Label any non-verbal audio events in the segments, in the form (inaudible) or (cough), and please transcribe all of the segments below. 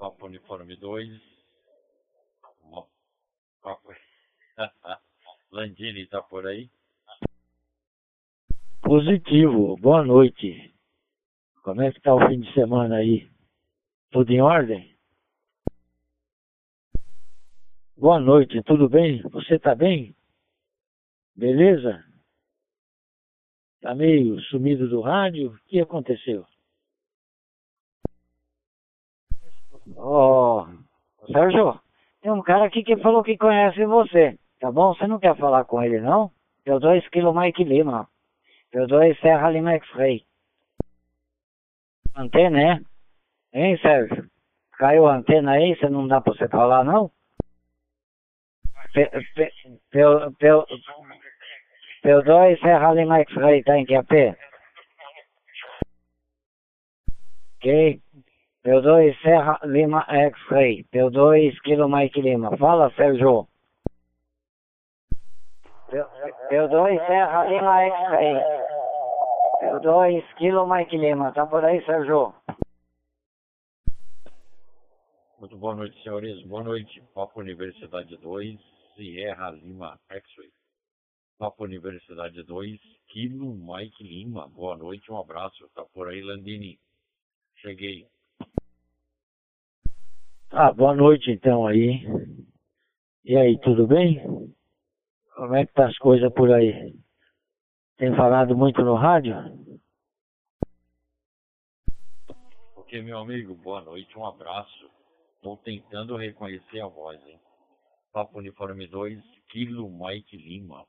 Papo Uniforme 2. Papo... (laughs) Landini tá por aí? Positivo, boa noite. Como é que tá o fim de semana aí? Tudo em ordem? Boa noite, tudo bem? Você tá bem? Beleza? Tá meio sumido do rádio? O que aconteceu? Ó, oh, Sérgio, tem um cara aqui que falou que conhece você, tá bom? Você não quer falar com ele, não? Eu dou quilo Mike Lima. Eu dou Serra Lima X-Ray. Antena, é? Hein, Sérgio? Caiu a antena aí, você não dá pra você falar, não? P2 Serra Lima X-Ray, tá em QAP? Ok. P2 Serra Lima X-Ray. P2 Kilo Mike Lima. Fala, Sérgio. P2 Serra Lima X-Ray. P2 Kilo Mike Lima. Tá por aí, Sérgio? Muito boa noite, senhores. Boa noite. Papo Universidade 2, Sierra Lima X-Ray. Papo Universidade 2, Kilo Mike Lima. Boa noite, um abraço. Tá por aí, Landini. Cheguei. Ah, boa noite então aí. E aí, tudo bem? Como é que tá as coisas por aí? Tem falado muito no rádio? Ok, meu amigo, boa noite, um abraço. Estou tentando reconhecer a voz, hein? Papo Uniforme 2, Kilo Mike Lima.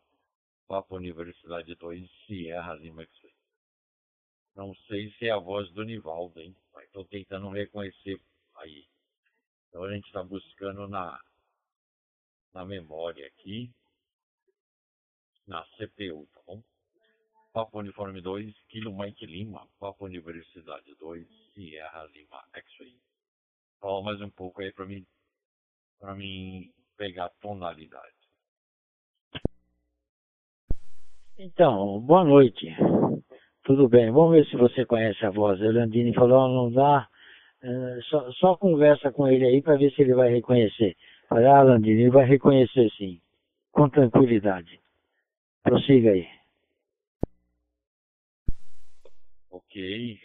Papo Universidade 2, Sierra Lima Não sei se é a voz do Nivaldo, hein? Mas estou tentando reconhecer aí. Então a gente está buscando na, na memória aqui, na CPU, tá bom? Papo Uniforme 2, Kilo Mike Lima, Papo Universidade 2, Sierra Lima X-Ray. Fala mais um pouco aí para mim, para mim pegar a tonalidade. Então, boa noite. Tudo bem? Vamos ver se você conhece a voz. O Landini falou, não dá é, só, só, conversa com ele aí para ver se ele vai reconhecer. Olha, Landini, ele vai reconhecer sim, com tranquilidade. Prossiga aí. Ok.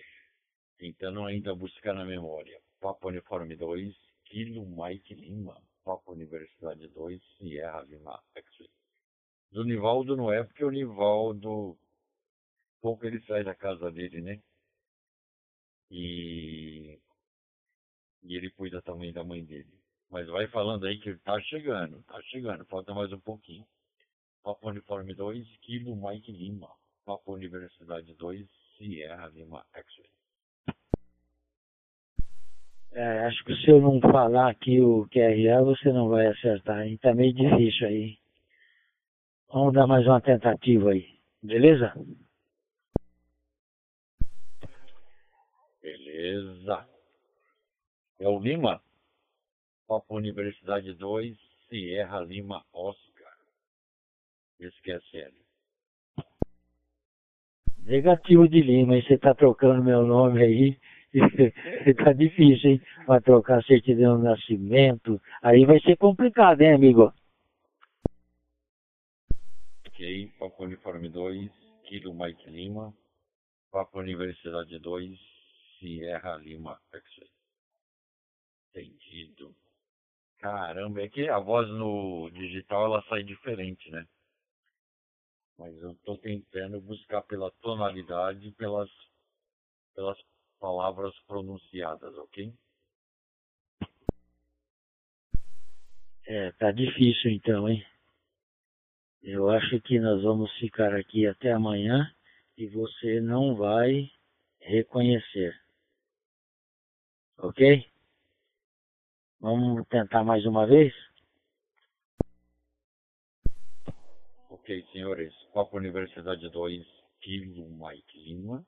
Tentando ainda buscar na memória. Papa Uniforme 2, Kilo Mike Lima. Papa Universidade 2, Sierra Lima. Do Nivaldo não é, porque o Nivaldo, pouco ele sai da casa dele, né? E e ele cuida também da mãe dele. Mas vai falando aí que tá chegando, tá chegando, falta mais um pouquinho. Papo Uniforme 2, Kilo Mike Lima. Papo Universidade 2, Sierra Lima X-Ray. É, acho que se eu não falar aqui o QRA, você não vai acertar, hein? Tá meio difícil aí. Vamos dar mais uma tentativa aí, beleza? Beleza. É o Lima, Papa Universidade 2, Sierra Lima Oscar. Sério. Negativo de Lima, aí você tá trocando meu nome aí. (laughs) tá difícil, hein? Vai trocar certidão de nascimento. Aí vai ser complicado, hein, amigo? Ok, Papa Uniforme 2, Kilo Mike Lima. Papa Universidade 2, Sierra Lima. Entendido. Caramba, é que a voz no digital ela sai diferente, né? Mas eu estou tentando buscar pela tonalidade, pelas, pelas palavras pronunciadas, ok? É, tá difícil então, hein? Eu acho que nós vamos ficar aqui até amanhã e você não vai reconhecer. Ok? Vamos tentar mais uma vez? Ok, senhores. Papo Universidade 2, Kilo Mike Lima.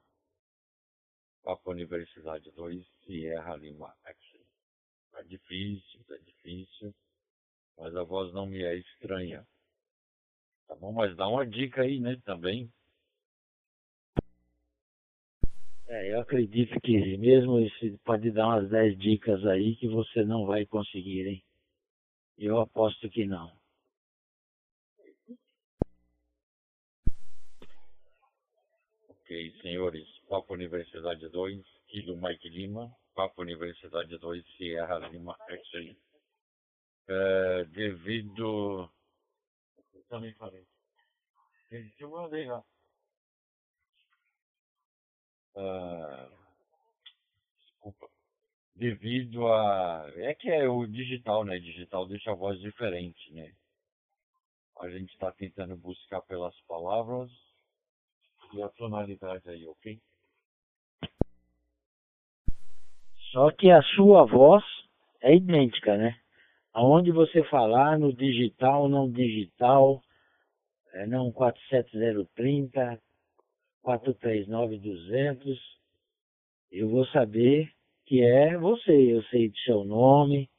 Papo Universidade 2, Sierra Lima Action. Tá difícil, tá difícil. Mas a voz não me é estranha. Tá bom? Mas dá uma dica aí, né, também. Eu acredito que mesmo esse pode dar umas 10 dicas aí que você não vai conseguir, hein? Eu aposto que não. Ok, senhores. Papo Universidade 2, Kilo Mike Lima. Papo Universidade 2, Sierra Lima X-Ray. É, devido. Eu também falei. Eu mandei lá. Ah, desculpa. Devido a. É que é o digital, né? Digital deixa a voz diferente, né? A gente está tentando buscar pelas palavras e a tonalidade aí, ok? Só que a sua voz é idêntica, né? Aonde você falar, no digital, não digital, é, não 47030, 439200, eu vou saber que é você. Eu sei de seu nome,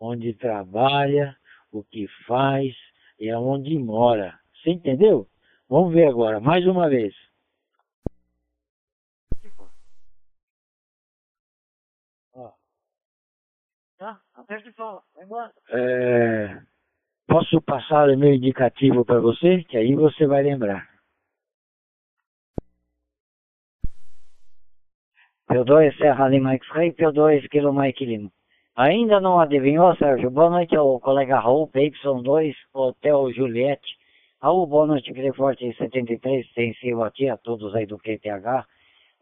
onde trabalha, o que faz e aonde mora. Você entendeu? Vamos ver agora, mais uma vez. Tá? É, posso passar o meu indicativo para você? Que aí você vai lembrar. P2 Serra Lima X-Ray, P2 Kilo Mike Lima. Ainda não adivinhou, Sérgio? Boa noite ao colega Raul, PY2, Hotel Juliette. Raul, boa noite, Forte 73, extensivo a ti, a todos aí do QTH.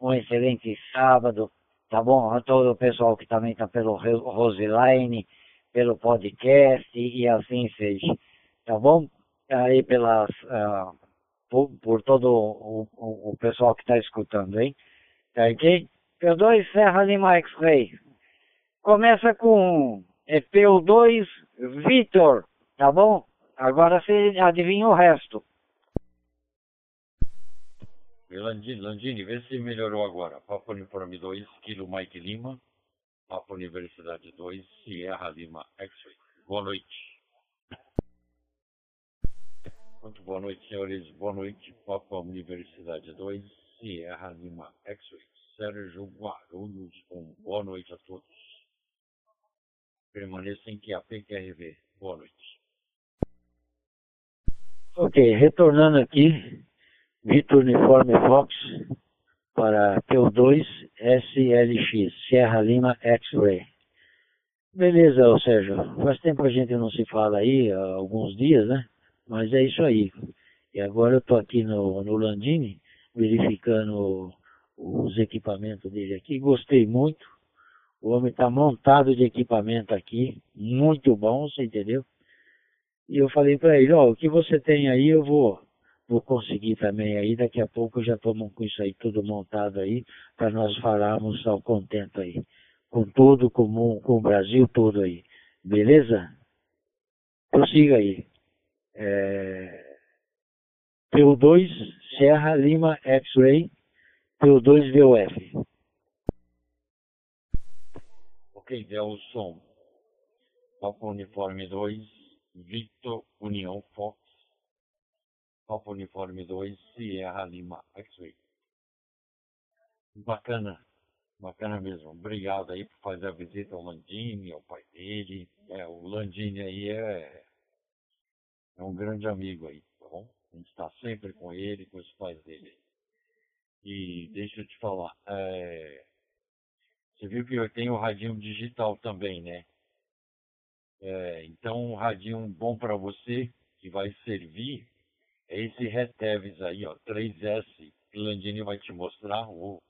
Um excelente sábado, tá bom? A todo o pessoal que também está pelo Roseline, pelo podcast e, assim seja, tá bom? Aí pelas, uh, por, por, todo o, o, o pessoal que está escutando, hein? Tá ok? P2 Serra Lima X-Ray. Começa com PU2 Vitor, tá bom? Agora você adivinha o resto. Landini, Landini, vê se melhorou agora. Papo Uniforme 2, Kilo Mike Lima. Papo Universidade 2, Sierra Lima X-Ray. Boa noite. Muito boa noite, senhores. Boa noite. Papo Universidade 2, Sierra Lima X-Ray. Sérgio Guarulhos, com boa noite a todos. Permaneça em QAP Boa noite. Ok, retornando aqui, Vitor Uniforme Fox para P2 SLX, Sierra Lima X-Ray. Beleza, Sérgio. Faz tempo a gente não se fala aí, há alguns dias, né? Mas é isso aí. E agora eu estou aqui no, no Landini, verificando os equipamentos dele aqui. Gostei muito. O homem está montado de equipamento aqui, muito bom, você entendeu? E eu falei para ele, ó, oh, o que você tem aí eu vou, vou conseguir também aí, daqui a pouco eu já estou com isso aí tudo montado aí, para nós falarmos ao contento aí. Com tudo, com, com o Brasil todo aí. Beleza? Prossiga aí. É... PU2 Serra Lima X-Ray PO2VOF. Ok, Delson. Papa Uniforme 2, Victor União Fox. Papa Uniforme 2, Sierra Lima X-Ray. Bacana, bacana mesmo. Obrigado aí por fazer a visita ao Landini, ao pai dele. É, o Landini aí é, é um grande amigo aí, tá bom? A gente está sempre com ele, com os pais dele. E deixa eu te falar, é, você viu que eu tenho o radinho digital também, né? É, então, um radinho bom para você, que vai servir, é esse Reteves aí, ó, 3S, que o Landini vai te mostrar, o,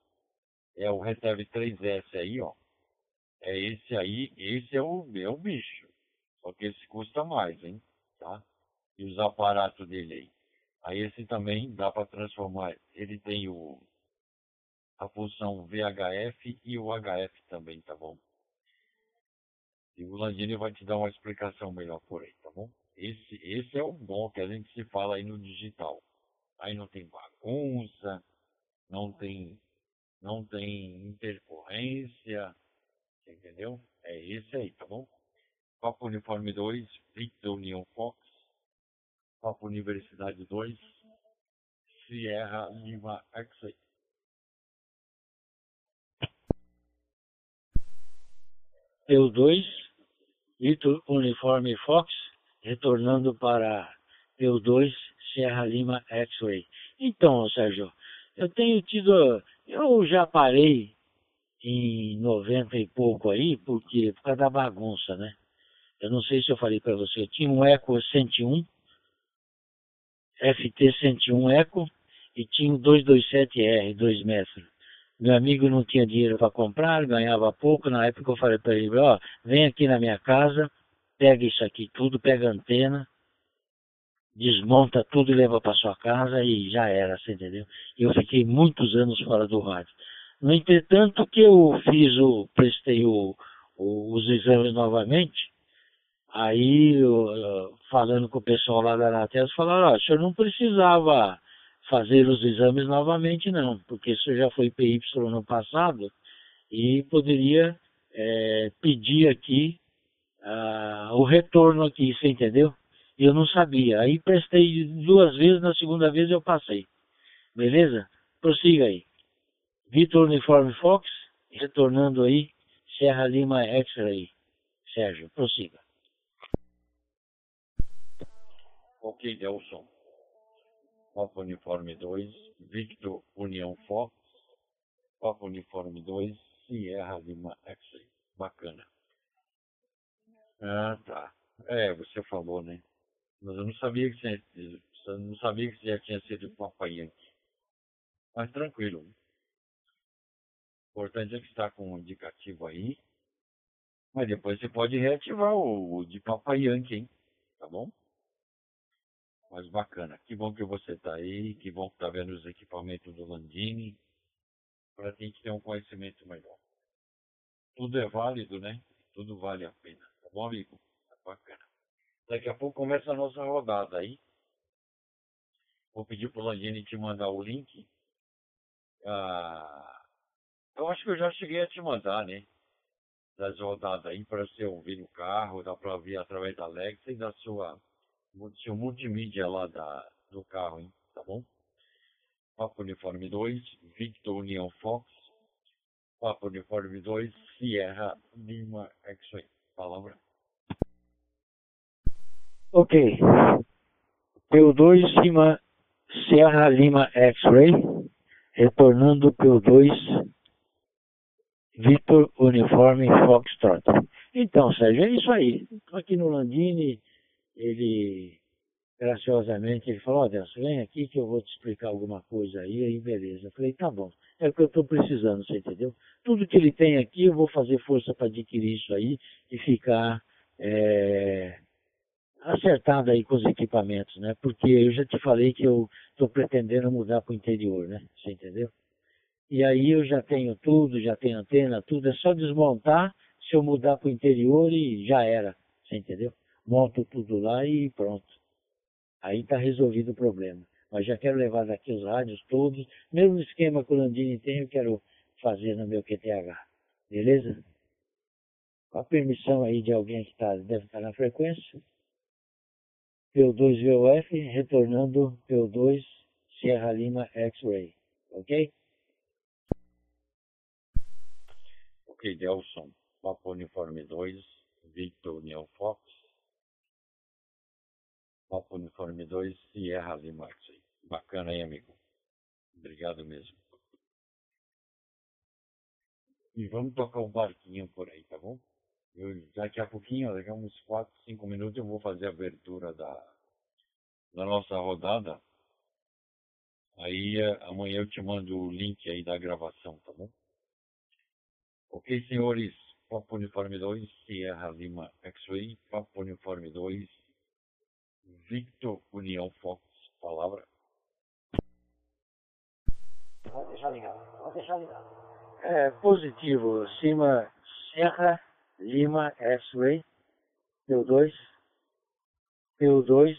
é o Retev 3S aí, ó. É esse aí, esse é o meu bicho. Só que esse custa mais, hein? Tá? E os aparatos dele aí. Aí esse também dá para transformar. Ele tem o, a função VHF e o HF também, tá bom? E o Landini vai te dar uma explicação melhor por aí, tá bom? Esse, esse é o bom que a gente se fala aí no digital. Aí não tem bagunça, não tem, não tem intercorrência, entendeu? É esse aí, tá bom? Papo Uniforme 2, Victor União Fox, Copa Universidade 2, Sierra Lima Exit. Eu 2, Ito Uniforme Fox, retornando para Eu 2, Sierra Lima X-Ray. Então, Sérgio, eu tenho tido. Eu já parei em 90 e pouco aí, porque por causa da bagunça, né? Eu não sei se eu falei para você, eu tinha um Eco 101 FT 101 Eco, e tinha um 227R, 2 metros. Meu amigo não tinha dinheiro para comprar, ganhava pouco. Na época eu falei para ele, ó, vem aqui na minha casa, pega isso aqui tudo, pega a antena, desmonta tudo e leva para sua casa e já era, você entendeu? Eu fiquei muitos anos fora do rádio. No entretanto que eu fiz o, prestei o, o, os exames novamente, aí eu, falando com o pessoal lá da Anatel, falaram, ó, o senhor não precisava fazer os exames novamente não, porque isso já foi PY no passado e poderia é, pedir aqui uh, o retorno aqui, você entendeu? Eu não sabia. Aí prestei duas vezes, na segunda vez eu passei. Beleza? Prossiga aí. Vitor Uniforme Fox, retornando aí, Serra Lima X-Ray. Sérgio, prossiga. Ok, Delson. Papa Uniforme 2, Victor União Fox, Papa Uniforme 2, Sierra Lima X-Ray. Bacana. Ah, tá. É, você falou, né? Mas eu não sabia que eu não sabia que já tinha sido Papai Yankee. Mas tranquilo. O importante é que está com um indicativo aí. Mas depois você pode reativar o, o de Papai Yankee, hein? Tá bom? Mas bacana. Que bom que você está aí. Que bom que está vendo os equipamentos do Landini. Para a gente ter um conhecimento melhor. Tudo é válido, né? Tudo vale a pena. Tá bom, amigo? Tá bacana. Daqui a pouco começa a nossa rodada aí. Vou pedir para o Landini te mandar o link. Ah, eu acho que eu já cheguei a te mandar, né? Das rodadas aí para você ouvir no carro, dá para ouvir através da Alexa e da sua do seu multimídia lá da, do carro, hein? Tá bom? Papo Uniforme 2, Victor União Fox, Papo Uniforme 2, Sierra Lima X-Ray. Palavra. Ok. P2 cima Sierra Lima X-Ray, retornando P2 Victor Uniforme Foxtrot. Então, Sérgio, é isso aí. Estou aqui no Landini, ele graciosamente ele falou, ó Deus, vem aqui que eu vou te explicar alguma coisa aí, aí beleza. Eu falei, tá bom, é o que eu estou precisando, você entendeu? Tudo que ele tem aqui, eu vou fazer força para adquirir isso aí e ficar é, acertado aí com os equipamentos, né? Porque eu já te falei que eu estou pretendendo mudar para o interior, né? Você entendeu? E aí eu já tenho tudo, já tenho antena, tudo, é só desmontar se eu mudar para o interior e já era, você entendeu? Monto tudo lá e pronto. Aí está resolvido o problema. Mas já quero levar daqui os rádios todos, mesmo esquema que o Landini tem, eu quero fazer no meu QTH. Beleza? Com a permissão aí de alguém que tá, deve estar tá na frequência. P2VOF retornando P2 Sierra Lima X-Ray. Ok? Ok, Delson. Papo Uniforme 2, Victor União Fox. Papo Uniforme 2, Sierra Lima. Bacana aí, amigo. Obrigado mesmo. E vamos tocar um barquinho por aí, tá bom? Eu, daqui a pouquinho, daqui a uns 4, 5 minutos, eu vou fazer a abertura da, da nossa rodada. Aí eh, amanhã eu te mando o link aí da gravação, tá bom? Ok, senhores. Papo Uniforme 2, Sierra Lima X-Ray, Papo Uniforme 2, Victor União Fox. Palavra. Vou deixar ligado. Vou deixar ligado. É positivo. Cima Serra Lima X-Ray, P2, P2,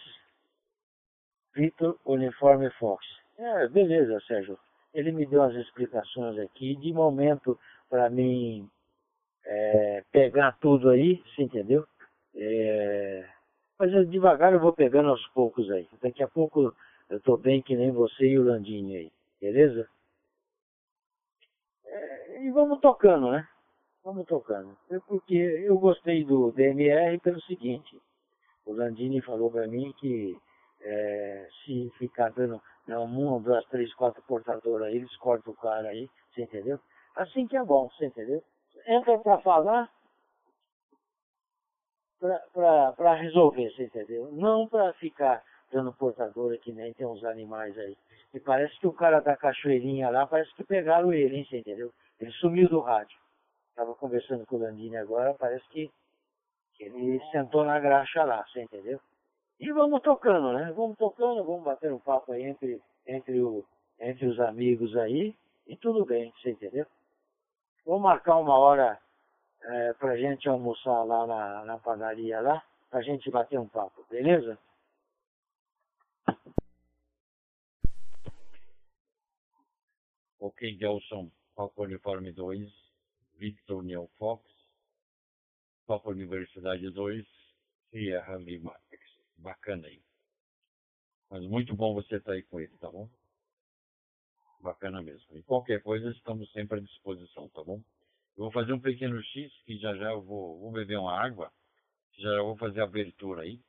Vitor Uniforme Fox. É, beleza, Sérgio. Ele me deu as explicações aqui. De momento, para mim é, pegar tudo aí, você entendeu? É, mas devagar eu vou pegando aos poucos aí. Daqui a pouco eu estou bem que nem você e o Landinho aí. Beleza? É, e vamos tocando, né? Vamos tocando. É porque eu gostei do DMR pelo seguinte. O Landini falou para mim que é, se ficar dando não, um, duas, três, quatro portadoras aí, eles cortam o cara aí, você entendeu? Assim que é bom, você entendeu? Entra para falar, para resolver, você entendeu? Não para ficar dando portadora que nem tem uns animais aí. E parece que o cara da cachoeirinha lá, parece que pegaram ele, hein, você entendeu? Ele sumiu do rádio. Tava conversando com o Landini agora, parece que, que ele sentou na graxa lá, você entendeu? E vamos tocando, né? Vamos tocando, vamos bater um papo aí entre, entre, o, entre os amigos aí, e tudo bem, você entendeu? Vamos marcar uma hora é, pra gente almoçar lá na, na padaria lá, pra gente bater um papo, beleza? Ok, Gelson, Papa Uniforme 2, Victor União Fox, Papa Universidade 2, Sierra Lima. Bacana aí. Mas muito bom você estar tá aí com ele, tá bom? Bacana mesmo. E qualquer coisa, estamos sempre à disposição, tá bom? Eu vou fazer um pequeno X, que já já eu vou, vou beber uma água, já já vou fazer a abertura aí.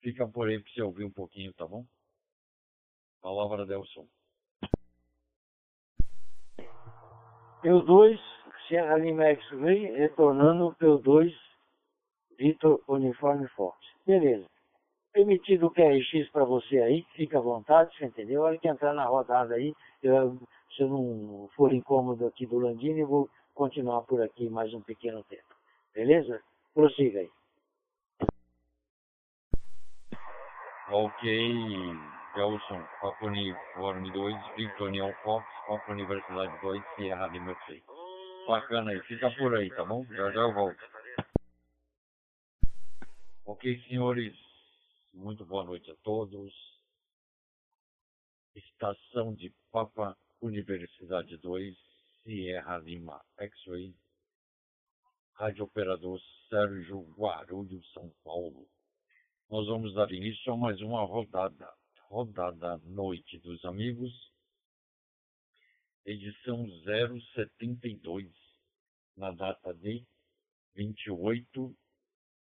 Fica por aí para você ouvir um pouquinho, tá bom? Palavra Delson. P2, Sierra Lima X-Ray, retornando P2, Vitor Uniforme Fox. Beleza. Permitido o QRX para você aí, fica à vontade, você entendeu? A hora que entrar na rodada aí, eu, se eu não for incômodo aqui do Landini, eu vou continuar por aqui mais um pequeno tempo. Beleza? Prossiga aí. Ok, Gelson, Papo Uniforme 2, Victor União Fox, Papo Universidade 2, Sierra Lima 3. Bacana aí, fica por aí, tá bom? Já já eu volto. Ok, senhores, muito boa noite a todos. Estação de Papa Universidade 2, Sierra Lima X-Ray. Rádio Operador Sérgio Guarulhos, São Paulo. Nós vamos dar início a mais uma rodada. Rodada Noite dos Amigos. Edição 072. Na data de 28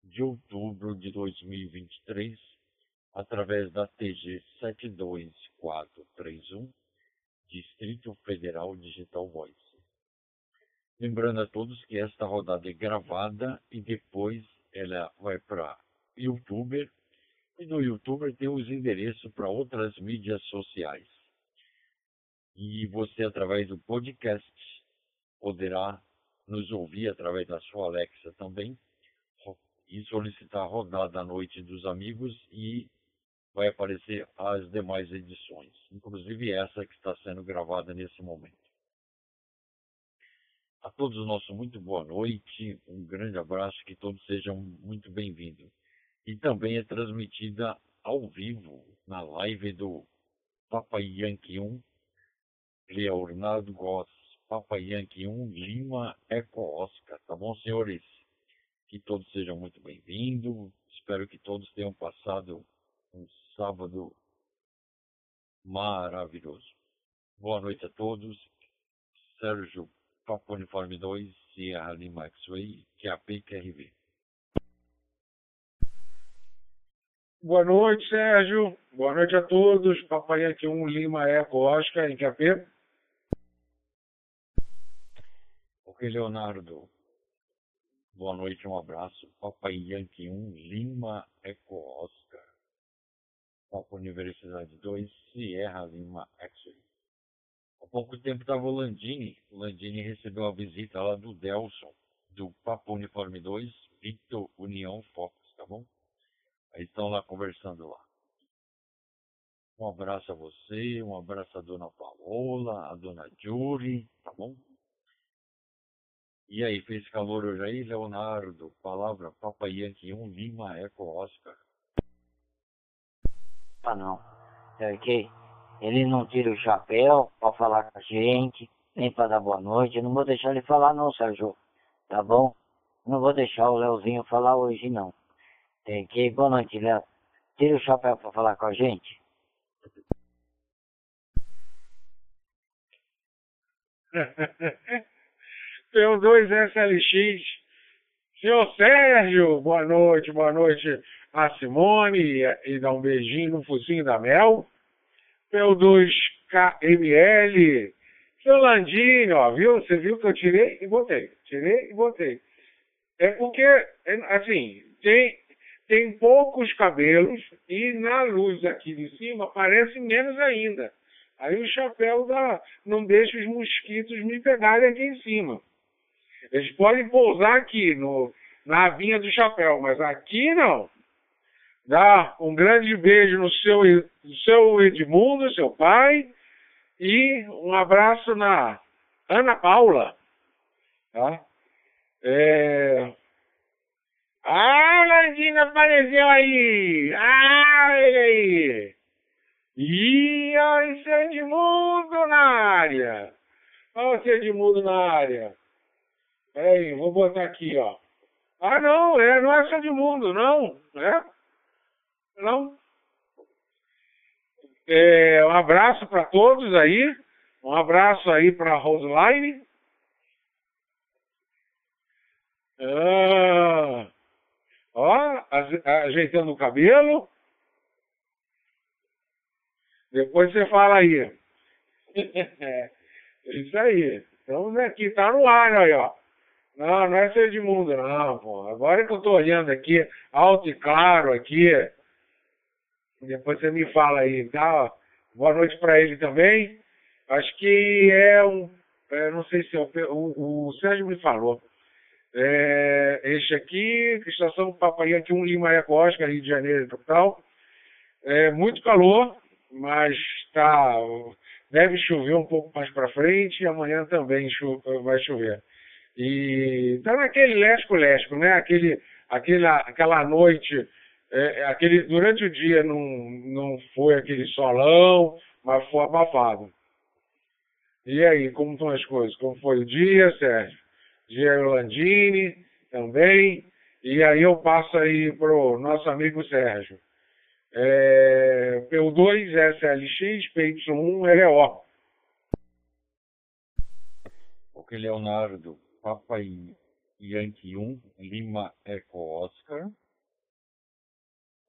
de outubro de 2023 através da TG 72431, Distrito Federal Digital Voice. Lembrando a todos que esta rodada é gravada e depois ela vai para YouTuber e no YouTuber tem os endereços para outras mídias sociais. E você, através do podcast, poderá nos ouvir através da sua Alexa também e solicitar a rodada à noite dos amigos e vai aparecer as demais edições, inclusive essa que está sendo gravada nesse momento. A todos nosso muito boa noite, um grande abraço, que todos sejam muito bem-vindos. E também é transmitida ao vivo na live do Papa Yankee 1, Leonardo Goss, Papa Yankee 1, Lima Eco Oscar, tá bom, senhores? Que todos sejam muito bem-vindos, espero que todos tenham passado um sábado maravilhoso. Boa noite a todos. Sérgio Papo Uniforme 2, Sierra Lima X-Ray, QAP QRV. Boa noite, Sérgio. Boa noite a todos. Papai aqui 1 Lima Eco Oscar em QAP. Ok, Leonardo. Boa noite, um abraço. Papai Yankee 1 Lima Eco Oscar. Papa Universidade 2, Sierra Lima X-Ray. Pouco tempo estava o Landini. O Landini recebeu a visita lá do Delson, do Papa Uniforme 2, Victor União Fox, tá bom? Aí estão lá conversando lá. Um abraço a você, um abraço a dona Paola, a dona Julie, tá bom? E aí, fez calor hoje aí, Leonardo? Palavra Papa Yankee 1 Lima Eco Oscar culpa não. Ok? Ele não tira o chapéu para falar com a gente, nem para dar boa noite. Eu não vou deixar ele falar não, Sérgio. Tá bom? Não vou deixar o Leozinho falar hoje não. Ok? Boa noite, Léo. Tira o chapéu para falar com a gente. (laughs) P2SLX. Senhor Sérgio, boa noite, boa noite a Simone e, e dá um beijinho no focinho da Mel. P2KML. Seu Landinho, ó, viu? Você viu que eu tirei e botei. Tirei e botei. É porque, é, assim, tem, tem poucos cabelos e na luz aqui de cima parece menos ainda. Aí o chapéu dá, não deixa os mosquitos me pegarem aqui em cima. Eles podem pousar aqui no, na avinha do chapéu, mas aqui não. Dá um grande beijo no seu, no seu Edmundo, seu pai, e um abraço na Ana Paula. Tá? É... Ah, Landina apareceu aí! Ah, aí! Ih, olha esse Edmundo na área! Olha esse Edmundo na área! Peraí, vou botar aqui, ó. Ah, não, é, não é Edmundo, não. É? Não. É, um abraço para todos aí. Um abraço aí para Roseline. Ah, ó, ajeitando o cabelo. Depois você fala aí. (laughs) Isso aí. Estamos aqui, tá no ar aí, ó. Não, não é ser Edmundo, não, pô. Agora que eu tô olhando aqui, alto e claro aqui. Depois você me fala aí, tá? Boa noite para ele também. Acho que é um. É, não sei se é o, o, o Sérgio me falou. É, este aqui, estação Papaiante 1 Lima Eco Oscar, Rio de Janeiro, total. É muito calor, mas tá, deve chover um pouco mais para frente e amanhã também cho vai chover. E tá naquele lesco-lesco, né? Aquele, aquela, aquela noite, é, aquele, durante o dia não, não foi aquele solão, mas foi abafado. E aí, como estão as coisas? Como foi o dia, Sérgio? Dia Landini também. E aí eu passo aí pro nosso amigo Sérgio. É, P2 SLX, PY1 LO. Ok, Leonardo. Papa Yankee 1, Lima Eco Oscar,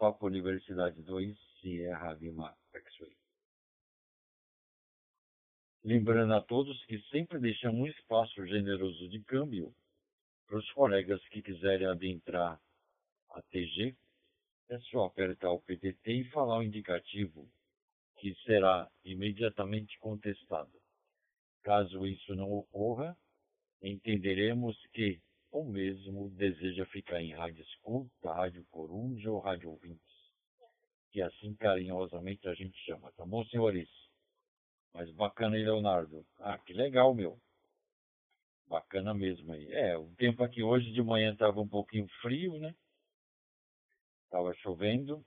Papa Universidade 2, Sierra Lima X-Ray. Lembrando a todos que sempre deixamos um espaço generoso de câmbio para os colegas que quiserem adentrar a TG, é só apertar o PTT e falar o indicativo, que será imediatamente contestado. Caso isso não ocorra, entenderemos que o mesmo deseja ficar em rádio escuta, rádio coruja ou rádio ouvintes, que assim carinhosamente a gente chama, tá bom, senhores? Mas bacana aí, Leonardo. Ah, que legal, meu. Bacana mesmo aí. É, o tempo aqui hoje de manhã estava um pouquinho frio, né? Tava chovendo.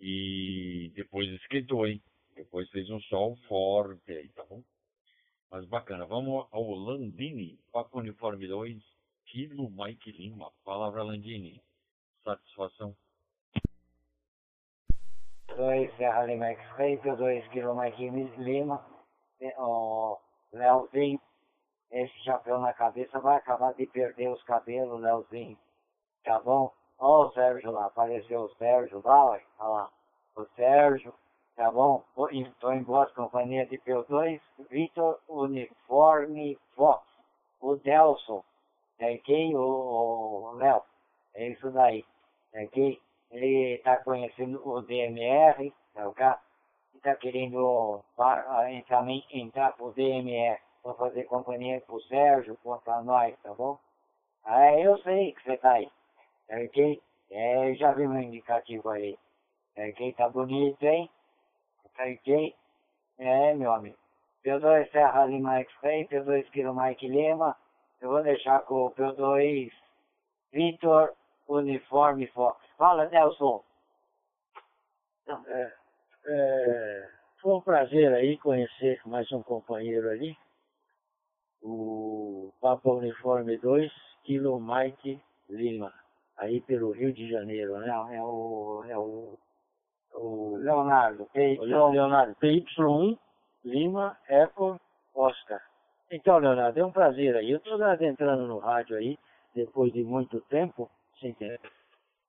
E depois esquentou, hein? Depois fez um sol forte aí, tá bom? Mas bacana. Vamos ao Landini, Papo Uniforme 2, Kilo Mike Lima. Palavra Landini. Satisfação. 2 Serra Lima X-Ray, 2 Kilo Mike Lima. O Leozinho, esse chapéu na cabeça vai acabar de perder os cabelos, Leozinho. Tá bom? Ó o Sérgio lá, apareceu o Sérgio lá, olha lá. O Sérgio tá bom? Estou em boas companhias de P2, Vitor Uniforme Fox, o Delson, é quem? O Léo, é isso daí, é quem? Ele está conhecendo o DMR, tá ok? Está querendo também entrar pro DMR para fazer companhia pro Sérgio, para nós, tá bom? Ah, eu sei que você tá aí, é quem? É, já vi meu indicativo aí. É quem tá bonito, hein? Ok? É, meu amigo. P2 Serra Lima X-Ray, P2 Kilo Mike Lima. Eu vou deixar com o P2 Vitor Uniforme Fox. Fala, Nelson. É, é, foi um prazer aí conhecer mais um companheiro ali. O Papa Uniforme 2, Kilo Mike Lima. Aí pelo Rio de Janeiro, né? Não, é o, é o o Leonardo, PY, Leonardo, PY1, Lima, Eco, Oscar. Então, Leonardo, é um prazer aí. Eu estou entrando no rádio aí, depois de muito tempo, sem entendeu?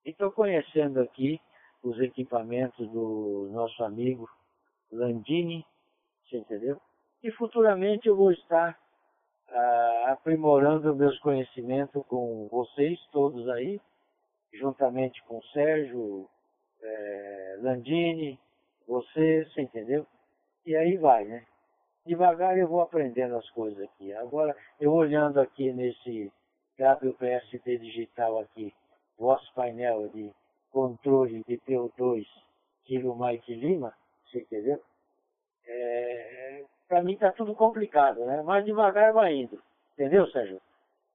E estou conhecendo aqui os equipamentos do nosso amigo Landini, você entendeu? E futuramente eu vou estar ah, aprimorando meus conhecimentos com vocês todos aí, juntamente com o Sérgio, eh, Landini, você, você entendeu? E aí vai, né? Devagar eu vou aprendendo as coisas aqui. Agora, eu olhando aqui nesse WPST digital aqui, vosso painel de controle de PO2 Kilo Mike Lima, você entendeu? É, para mim tá tudo complicado, né? Mas devagar vai indo. Entendeu, Sérgio?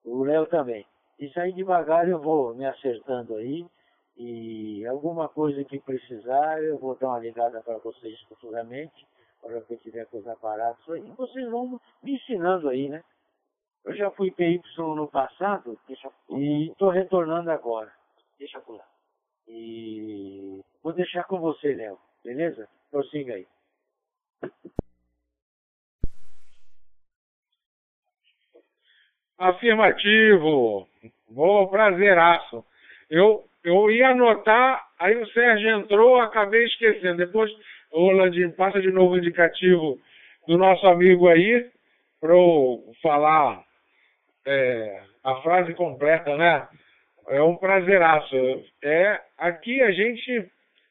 O Léo também. Isso aí devagar eu vou me acertando aí. E alguma coisa que precisar, eu vou dar uma ligada para vocês futuramente hora que eu tiver com os aparatos aí, vocês vão me ensinando aí, né? Eu já fui PY no passado e estou retornando agora. Deixa por lá. E vou deixar com você, Léo. Beleza? Prossiga aí. Afirmativo. Boa, prazeraço. Eu, eu ia anotar, aí o Sérgio entrou, acabei esquecendo. Depois Ô, Landinho, passa de novo o indicativo do nosso amigo aí, para eu falar é, a frase completa, né? É um prazeraço. É, aqui a gente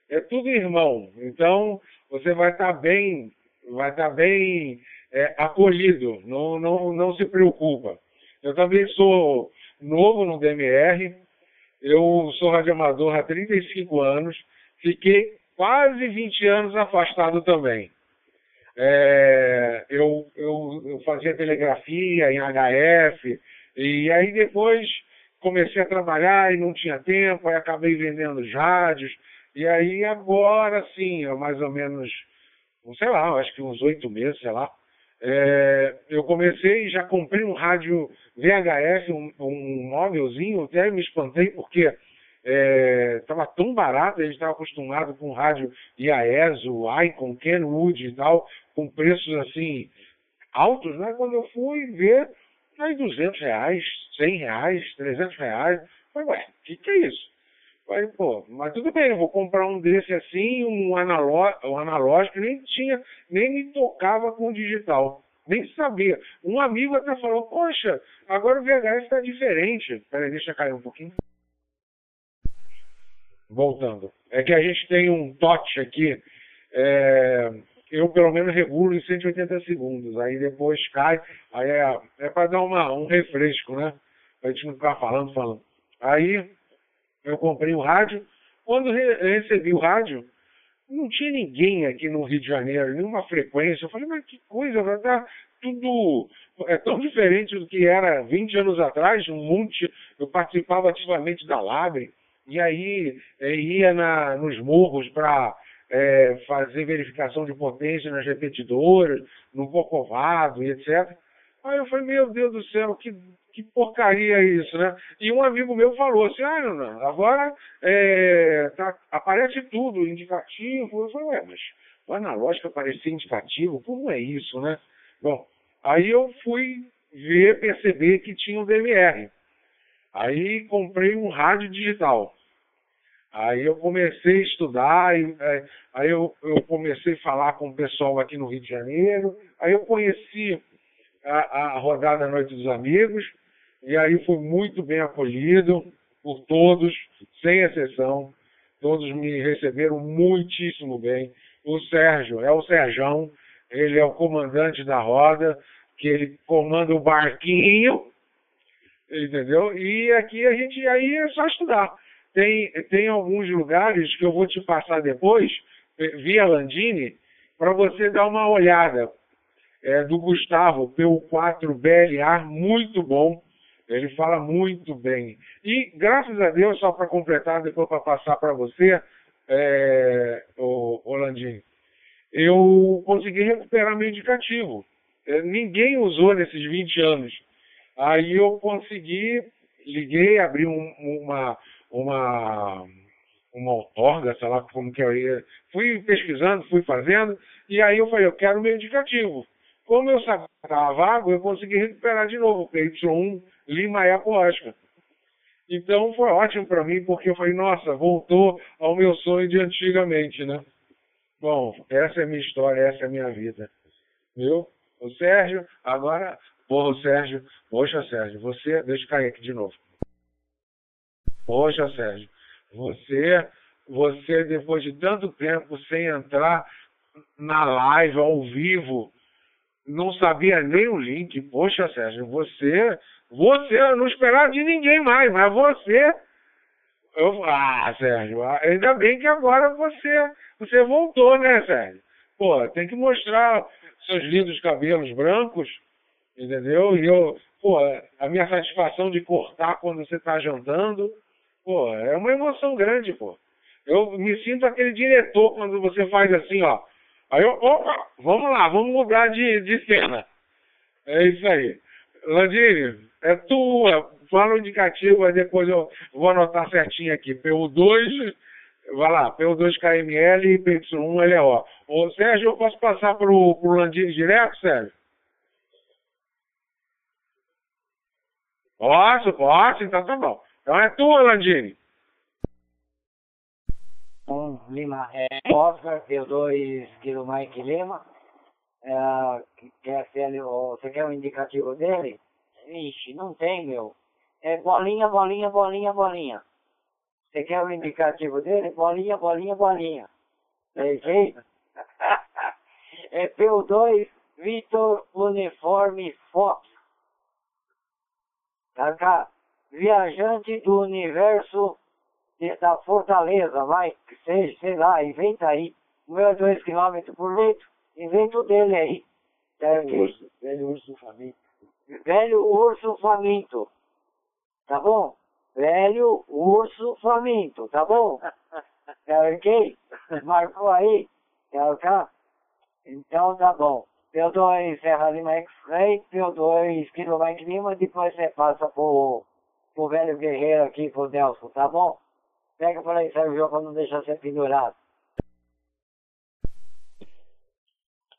é tudo irmão, então você vai estar tá bem, vai estar tá bem é, acolhido, não, não, não se preocupa. Eu também sou novo no DMR, eu sou radioamador há 35 anos, fiquei quase 20 anos afastado também. É, eu, eu, eu, fazia telegrafia em HF, e aí depois comecei a trabalhar e não tinha tempo, aí acabei vendendo os rádios, e aí agora sim, mais ou menos, sei lá, acho que uns oito meses, sei lá, é, eu comecei, já comprei um rádio VHF, um, um móvelzinho, até me espantei porque estava é, tão barato, a gente estava acostumado com rádio IAESO, Icon, Kenwood e tal, com preços assim altos, né? Quando eu fui ver, aí 200 reais, 100 reais, 300 reais, falei, ué, o que, que é isso? Falei, pô, mas tudo bem, eu vou comprar um desse assim, um, analógico, um analógico, nem tinha, nem me tocava com digital, nem sabia. Um amigo até falou, poxa, agora o VHS está diferente. Peraí, deixa cair um pouquinho voltando. É que a gente tem um TOT aqui, é, eu pelo menos regulo em 180 segundos, aí depois cai, aí é, é para dar uma, um refresco, né? Pra gente não ficar falando, falando. Aí eu comprei o rádio, quando re recebi o rádio, não tinha ninguém aqui no Rio de Janeiro, nenhuma frequência. Eu falei, mas que coisa, dar tudo é tão diferente do que era 20 anos atrás, um monte, eu participava ativamente da Labre, e aí é, ia na, nos morros para é, fazer verificação de potência nas repetidoras, no Bocovado e etc. Aí eu falei, meu Deus do céu, que, que porcaria é isso, né? E um amigo meu falou assim, ah, não, agora é, tá, aparece tudo, indicativo. Eu falei, ué, mas o analógico aparecer indicativo? Como é isso, né? Bom, aí eu fui ver, perceber que tinha o DMR. Aí comprei um rádio digital. Aí eu comecei a estudar, e, é, aí eu, eu, comecei a falar com o pessoal aqui no Rio de Janeiro, aí eu conheci a, a rodada Noite dos Amigos, e aí fui muito bem acolhido por todos, sem exceção. Todos me receberam muitíssimo bem. O Sérgio é o Serjão, ele é o comandante da roda, que ele comanda o barquinho, entendeu? E aqui a gente aí é só estudar. Tem, tem alguns lugares que eu vou te passar depois, eh, via Landini, para você dar uma olhada. É, do Gustavo, PU4BLA, muito bom. Ele fala muito bem. E, graças a Deus, só para completar, depois para passar para você, é, o, o Landini, eu consegui recuperar meu indicativo. É, ninguém usou nesses 20 anos. Aí eu consegui, liguei, abri um, uma, uma, uma outorga, sei lá como que é. Fui pesquisando, fui fazendo, e aí eu falei, eu quero meu indicativo. Como eu estava vago, eu consegui recuperar de novo o Y1 Lima Eco Oscar. Então foi ótimo para mim, porque eu falei, nossa, voltou ao meu sonho de antigamente, né? Bom, essa é a minha história, essa é a minha vida. Viu? O Sérgio, agora, porra, o Sérgio, poxa, Sérgio, você, deixa eu cair aqui de novo. Poxa, Sérgio, você, você, depois de tanto tempo sem entrar na live, ao vivo, não sabia nem o link. Poxa, Sérgio, você, você, eu não esperava de ninguém mais, mas você. Eu, ah, Sérgio, ainda bem que agora você, você voltou, né, Sérgio? Pô, tem que mostrar seus lindos cabelos brancos, entendeu? E eu, pô, a minha satisfação de cortar quando você está jantando, pô, é uma emoção grande, pô. Eu me sinto aquele diretor quando você faz assim, ó. Aí eu, opa, vamos lá, vamos mudar de, de cena. É isso aí. Landini, é tua. Fala o indicativo, aí depois eu vou anotar certinho aqui. PU2, vai lá, PU2KML e PY1LO. Ô Sérgio, eu posso passar pro, pro Landini direto, Sérgio? Posso, posso, então tá bom. Então é tua, Landini. Lima é, Oscar, eu dois Kilo Mike Lima. É, quer ser, você quer o um indicativo dele? Ixi, não tem, meu. É bolinha, bolinha, bolinha, bolinha. Você quer o um indicativo dele? Bolinha, bolinha, bolinha. Perfeito? (laughs) é PO2 Vitor Uniforme Fox. Tá cá. Viajante do universo da Fortaleza, vai, seja, sei lá, inventa aí. O meu é 2 km por litro, inventa o dele aí. Velho urso, velho urso faminto. Velho urso faminto. Tá bom? Velho urso faminto, tá bom? (laughs) É ok? Marcou aí? É ok? Então tá bom. P2 Serra Lima X-Ray, P2 Kilo Mike Lima, depois você passa pro, pro velho guerreiro aqui, pro Nelson, tá bom? Pega por aí, Sérgio, para não deixar ser pendurado.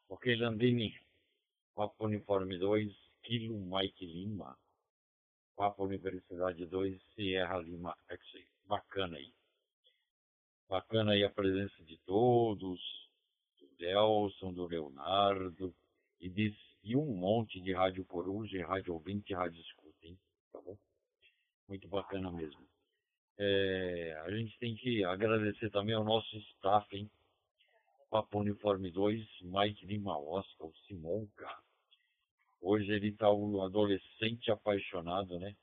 Ok, Landini. Papo Uniforme 2, Kilo Mike Lima. Papo Universidade 2, Sierra Lima X. Bacana aí. Bacana aí a presença de todos, do Delson, do Leonardo e, e um monte de rádio coruja, rádio ouvinte rádio escuta, hein? Tá bom? Muito bacana mesmo. É, a gente tem que agradecer também ao nosso staff, hein? Papo Uniforme 2, Mike Lima Oscar, o Simonca. Hoje ele está um adolescente apaixonado, né?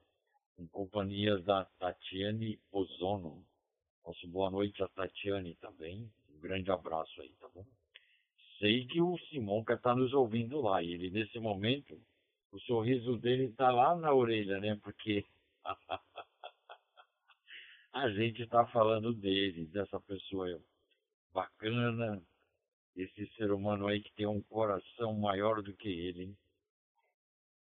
Em companhias da Tatiane Ozono. Nosso boa noite a Tatiane também. Um grande abraço aí, tá bom? Sei que o Simonca está nos ouvindo lá. E ele, nesse momento, o sorriso dele está lá na orelha, né? Porque (laughs) a gente está falando dele, dessa pessoa bacana, esse ser humano aí que tem um coração maior do que ele. Hein?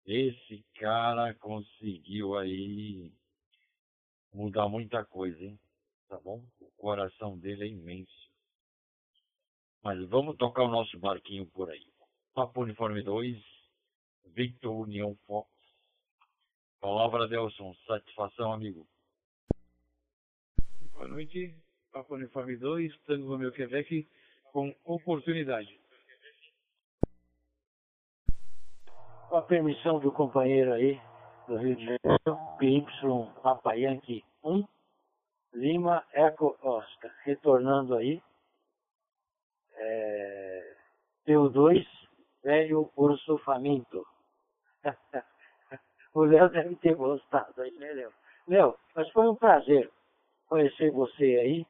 Esse cara conseguiu aí mudar muita coisa, hein? Tá bom? O coração dele é imenso. Mas vamos tocar o nosso barquinho por aí. Papo Uniforme 2, Victor União Fox. Palavra Delson, satisfação, amigo. Boa noite, Papo Uniforme 2, Tango Romeo Quebec, com oportunidade. Com a permissão do companheiro aí, do Rio de Janeiro, PY Papa Yankee 1, Lima Eco Oscar, retornando aí, é, PU2, Velho Urso Faminto. (laughs) o Léo deve ter gostado aí, né, Léo? Léo, mas foi um prazer conhecer você aí,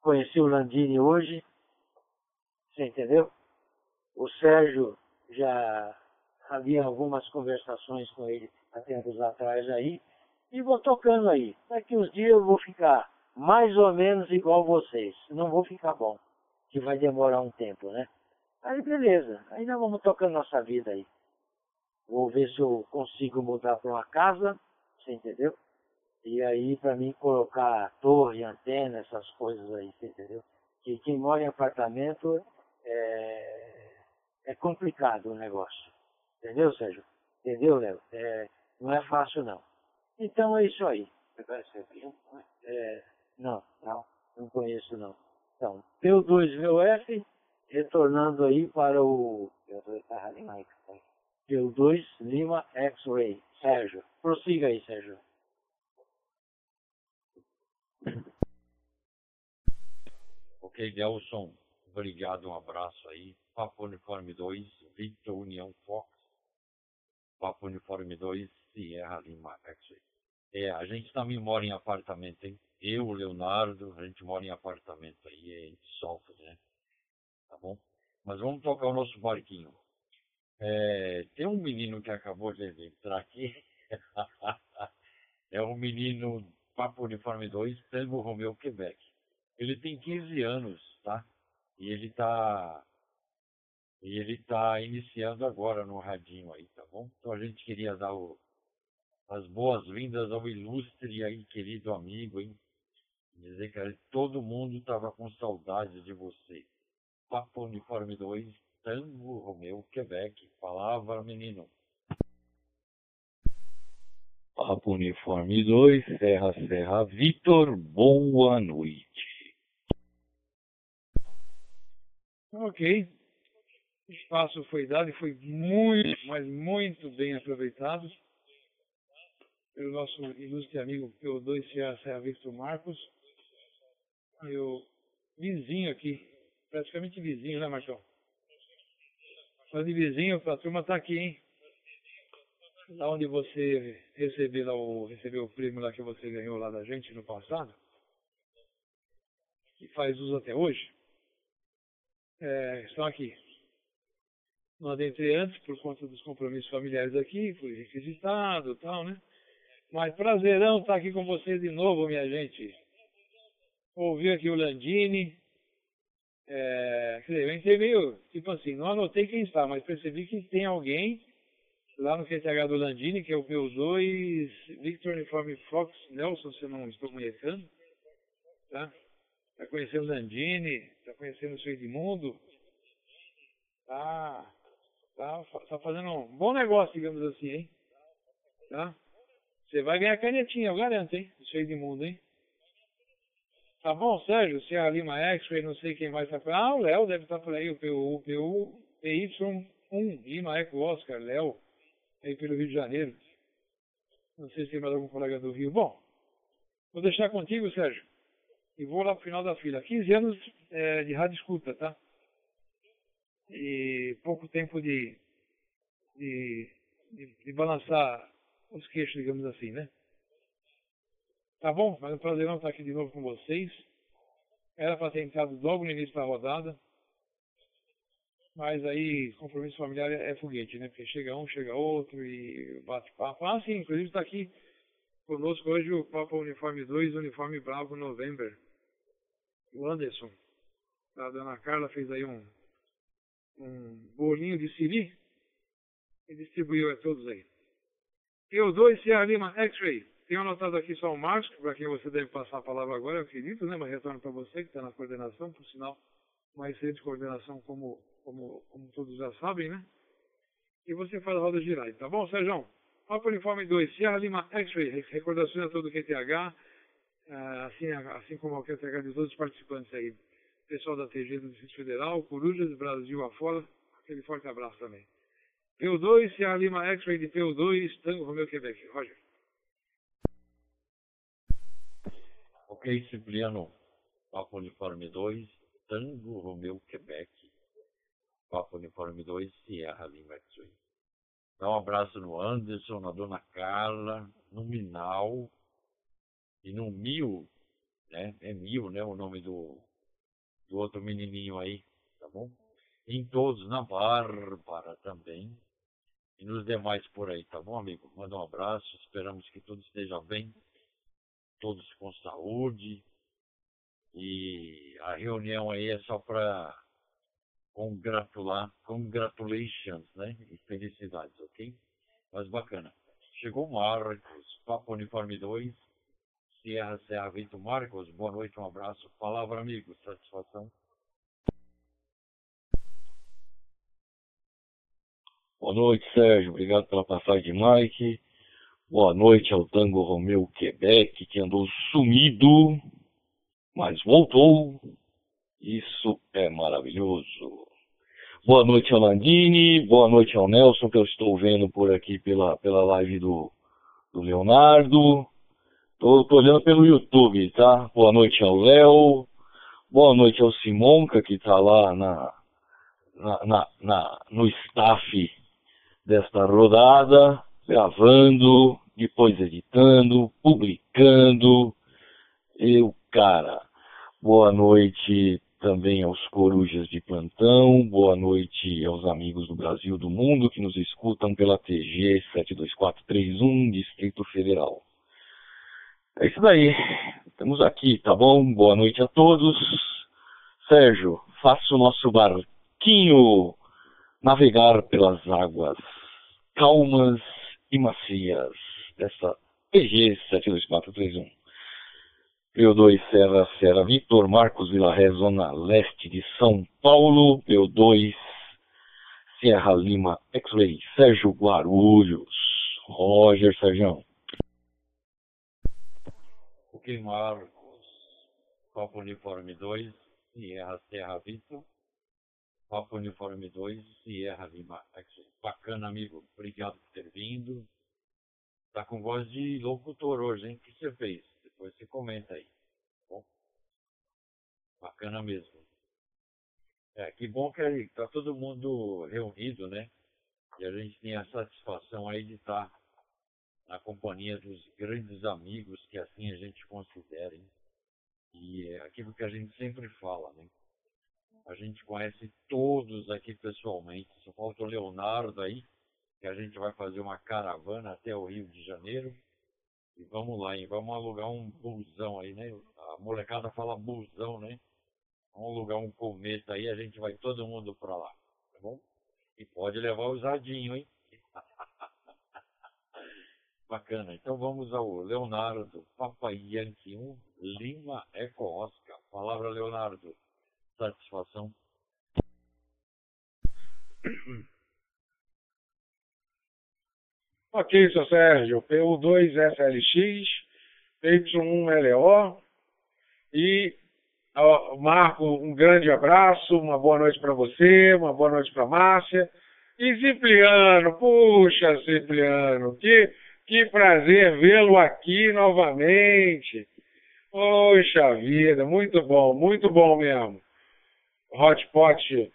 conheci o Landini hoje, você entendeu? O Sérgio já havia algumas conversações com ele há tempos atrás aí, e vou tocando aí. Daqui uns dias eu vou ficar mais ou menos igual vocês. Não vou ficar bom, que vai demorar um tempo, né? Aí beleza, aí nós vamos tocando nossa vida aí. Vou ver se eu consigo mudar para uma casa, você entendeu? E aí, para mim, colocar torre, antena, essas coisas aí, entendeu? Que quem mora em apartamento é, é complicado o negócio. Entendeu, Sérgio? Entendeu, Léo? É, não é fácil, não. Então é isso aí. É, não, não, não conheço, não. Então, P2VF, retornando aí para o P2 Lima X-Ray. Sérgio, prossiga aí, Sérgio. Ok, Delson, obrigado, um abraço aí. Papo Uniforme 2, Victor União Fox. Papo Uniforme 2, Sierra Lima X-Ray. É, a gente também mora em apartamento, hein? Eu, Leonardo, a gente mora em apartamento aí, a gente sofre, né? Tá bom? Mas vamos tocar o nosso barquinho. É, tem um menino que acabou de entrar aqui. (laughs) é um menino Papo Uniforme 2, Tango Romeu, Quebec. Ele tem 15 anos, tá? E ele tá. E ele tá iniciando agora no radinho aí, tá bom? Então a gente queria dar o, as boas-vindas ao ilustre aí, querido amigo, hein? Dizer que todo mundo estava com saudade de você. Papo Uniforme 2, Tango Romeu, Quebec. Palavra, menino. Papo Uniforme 2, Serra Serra Vitor, boa noite. Ok. O espaço foi dado e foi muito, mas muito bem aproveitado pelo nosso ilustre amigo P2 Serra Serra Victor Marcos. Meu vizinho aqui, praticamente vizinho, né, Marcão? Falando de vizinho, a turma tá aqui, hein? Lá onde você recebeu, lá, o, recebeu o prêmio lá que você ganhou lá da gente no passado, e faz uso até hoje, é, estão aqui. Não adentrei antes por conta dos compromissos familiares aqui, fui requisitado e tal, né? Mas prazerão estar aqui com vocês de novo, minha gente. Ouvi aqui o Landini. É, quer dizer, eu entrei meio, tipo assim, não anotei quem está, mas percebi que tem alguém lá no QTH do Landini, que é o PU2, Victor Uniforme Fox Nelson, se eu não estou conhecendo, tá? Tá conhecendo o Landini, tá conhecendo o seu Edmundo, tá, tá, tá fazendo um bom negócio, digamos assim, hein? Tá? Você vai ganhar canetinha, eu garanto, hein? Do seu Edmundo, hein? Tá bom, Sérgio? Se é a Lima X-Ray, não sei quem mais tá por Ah, o Léo deve estar por aí, o PU, PU, PY1, Lima Eco Oscar, Léo aí pelo Rio de Janeiro. Não sei se tem mais algum colega do Rio. Bom, vou deixar contigo, Sérgio. E vou lá pro final da fila. 15 anos é, de rádio escuta, tá? E pouco tempo de, de, de, de balançar os queixos, digamos assim, né? Tá bom? Mas é um prazer estar aqui de novo com vocês. Era para ter entrado logo no início da rodada. Mas aí, compromisso familiar é, é foguete, né? Porque chega um, chega outro e bate papo. Ah, sim, inclusive está aqui conosco hoje o Papa Uniforme 2, Uniforme Bravo November. O Anderson. A dona Carla fez aí um, um bolinho de siri e distribuiu a todos aí. Eu 2 Sierra Lima X-Ray. Tenho anotado aqui só o Marcos, para quem você deve passar a palavra agora, eu acredito, né? Mas retorno para você, que está na coordenação, por sinal, uma excelente coordenação como como, como todos já sabem, né? E você faz a roda girar, tá bom, Sérgio? Papa Uniforme 2, Sierra Lima X-Ray, recordações a todo o QTH, assim, assim como ao QTH de todos os participantes aí. Pessoal da TG do Distrito Federal, Corujas, Brasil afora, aquele forte abraço também. PU2, Sierra Lima X-Ray de PU2, Tango Romeu Quebec. Roger. Ok, Cipriano. Papa Uniforme 2, Tango Romeu Quebec. Papa Uniforme 2, Sierra Lima X-Ray. Dá um abraço no Anderson, na Dona Carla, no Minal e no Mil, né? É Mil, né? O nome do, do outro menininho aí, tá bom? Em todos, na Bárbara também. E nos demais por aí, tá bom, amigo? Manda um abraço, esperamos que tudo esteja bem, todos com saúde. E a reunião aí é só para congratular, congratulations, né? E felicidades, ok? Mas bacana. Chegou Marcos, Papo Uniforme 2, Sierra Serra Vito Marcos, boa noite, um abraço. Palavra, amigo, satisfação. noite, Sérgio. Obrigado pela passagem Mike. Boa noite ao Tango Romeu Quebec, que andou sumido, mas voltou. Isso é maravilhoso. Boa noite ao Landini, boa noite ao Nelson, que eu estou vendo por aqui pela, pela live do, do Leonardo. Tô, tô olhando pelo YouTube, tá? Boa noite ao Léo. Boa noite ao Simonca, que tá lá na, na, na, na, no staff desta rodada, gravando, depois editando, publicando. Eu, cara, boa noite também aos corujas de plantão, boa noite aos amigos do Brasil do mundo que nos escutam pela TG 72431, Distrito Federal. É isso daí, estamos aqui, tá bom? Boa noite a todos. Sérgio, faça o nosso barquinho navegar pelas águas calmas e macias dessa PG 72431. P2 Serra Serra Vitor, Marcos Vila Ré, Zona Leste de São Paulo, P2 Serra Lima X-Ray, Sérgio Guarulhos, Roger Sérgio. Ok, Marcos, Copa Uniforme 2, Sierra Serra Vitor, Copa Uniforme 2, Sierra Lima. Bacana, amigo, obrigado por ter vindo. Tá com voz de locutor hoje, hein? O que você fez? Depois você comenta aí. Tá bom? Bacana mesmo. É, que bom que está todo mundo reunido, né? E a gente tem a satisfação aí de estar tá na companhia dos grandes amigos que assim a gente considera. Hein? E é aquilo que a gente sempre fala, né? A gente conhece todos aqui pessoalmente. Só falta o Leonardo aí, que a gente vai fazer uma caravana até o Rio de Janeiro. E vamos lá, hein? Vamos alugar um busão aí, né? A molecada fala busão, né? Vamos alugar um cometa aí, a gente vai todo mundo pra lá, tá bom? E pode levar o Zadinho, hein? (laughs) Bacana. Então vamos ao Leonardo, Papai Yankee 1, Lima Eco Oscar. Palavra, Leonardo. Satisfação. Ok, seu Sérgio, PU2SLX, PY1LO e ó, Marco, um grande abraço, uma boa noite para você, uma boa noite para Márcia. E Cipriano, puxa Cipriano, que, que prazer vê-lo aqui novamente. Poxa vida, muito bom, muito bom mesmo. Hotpot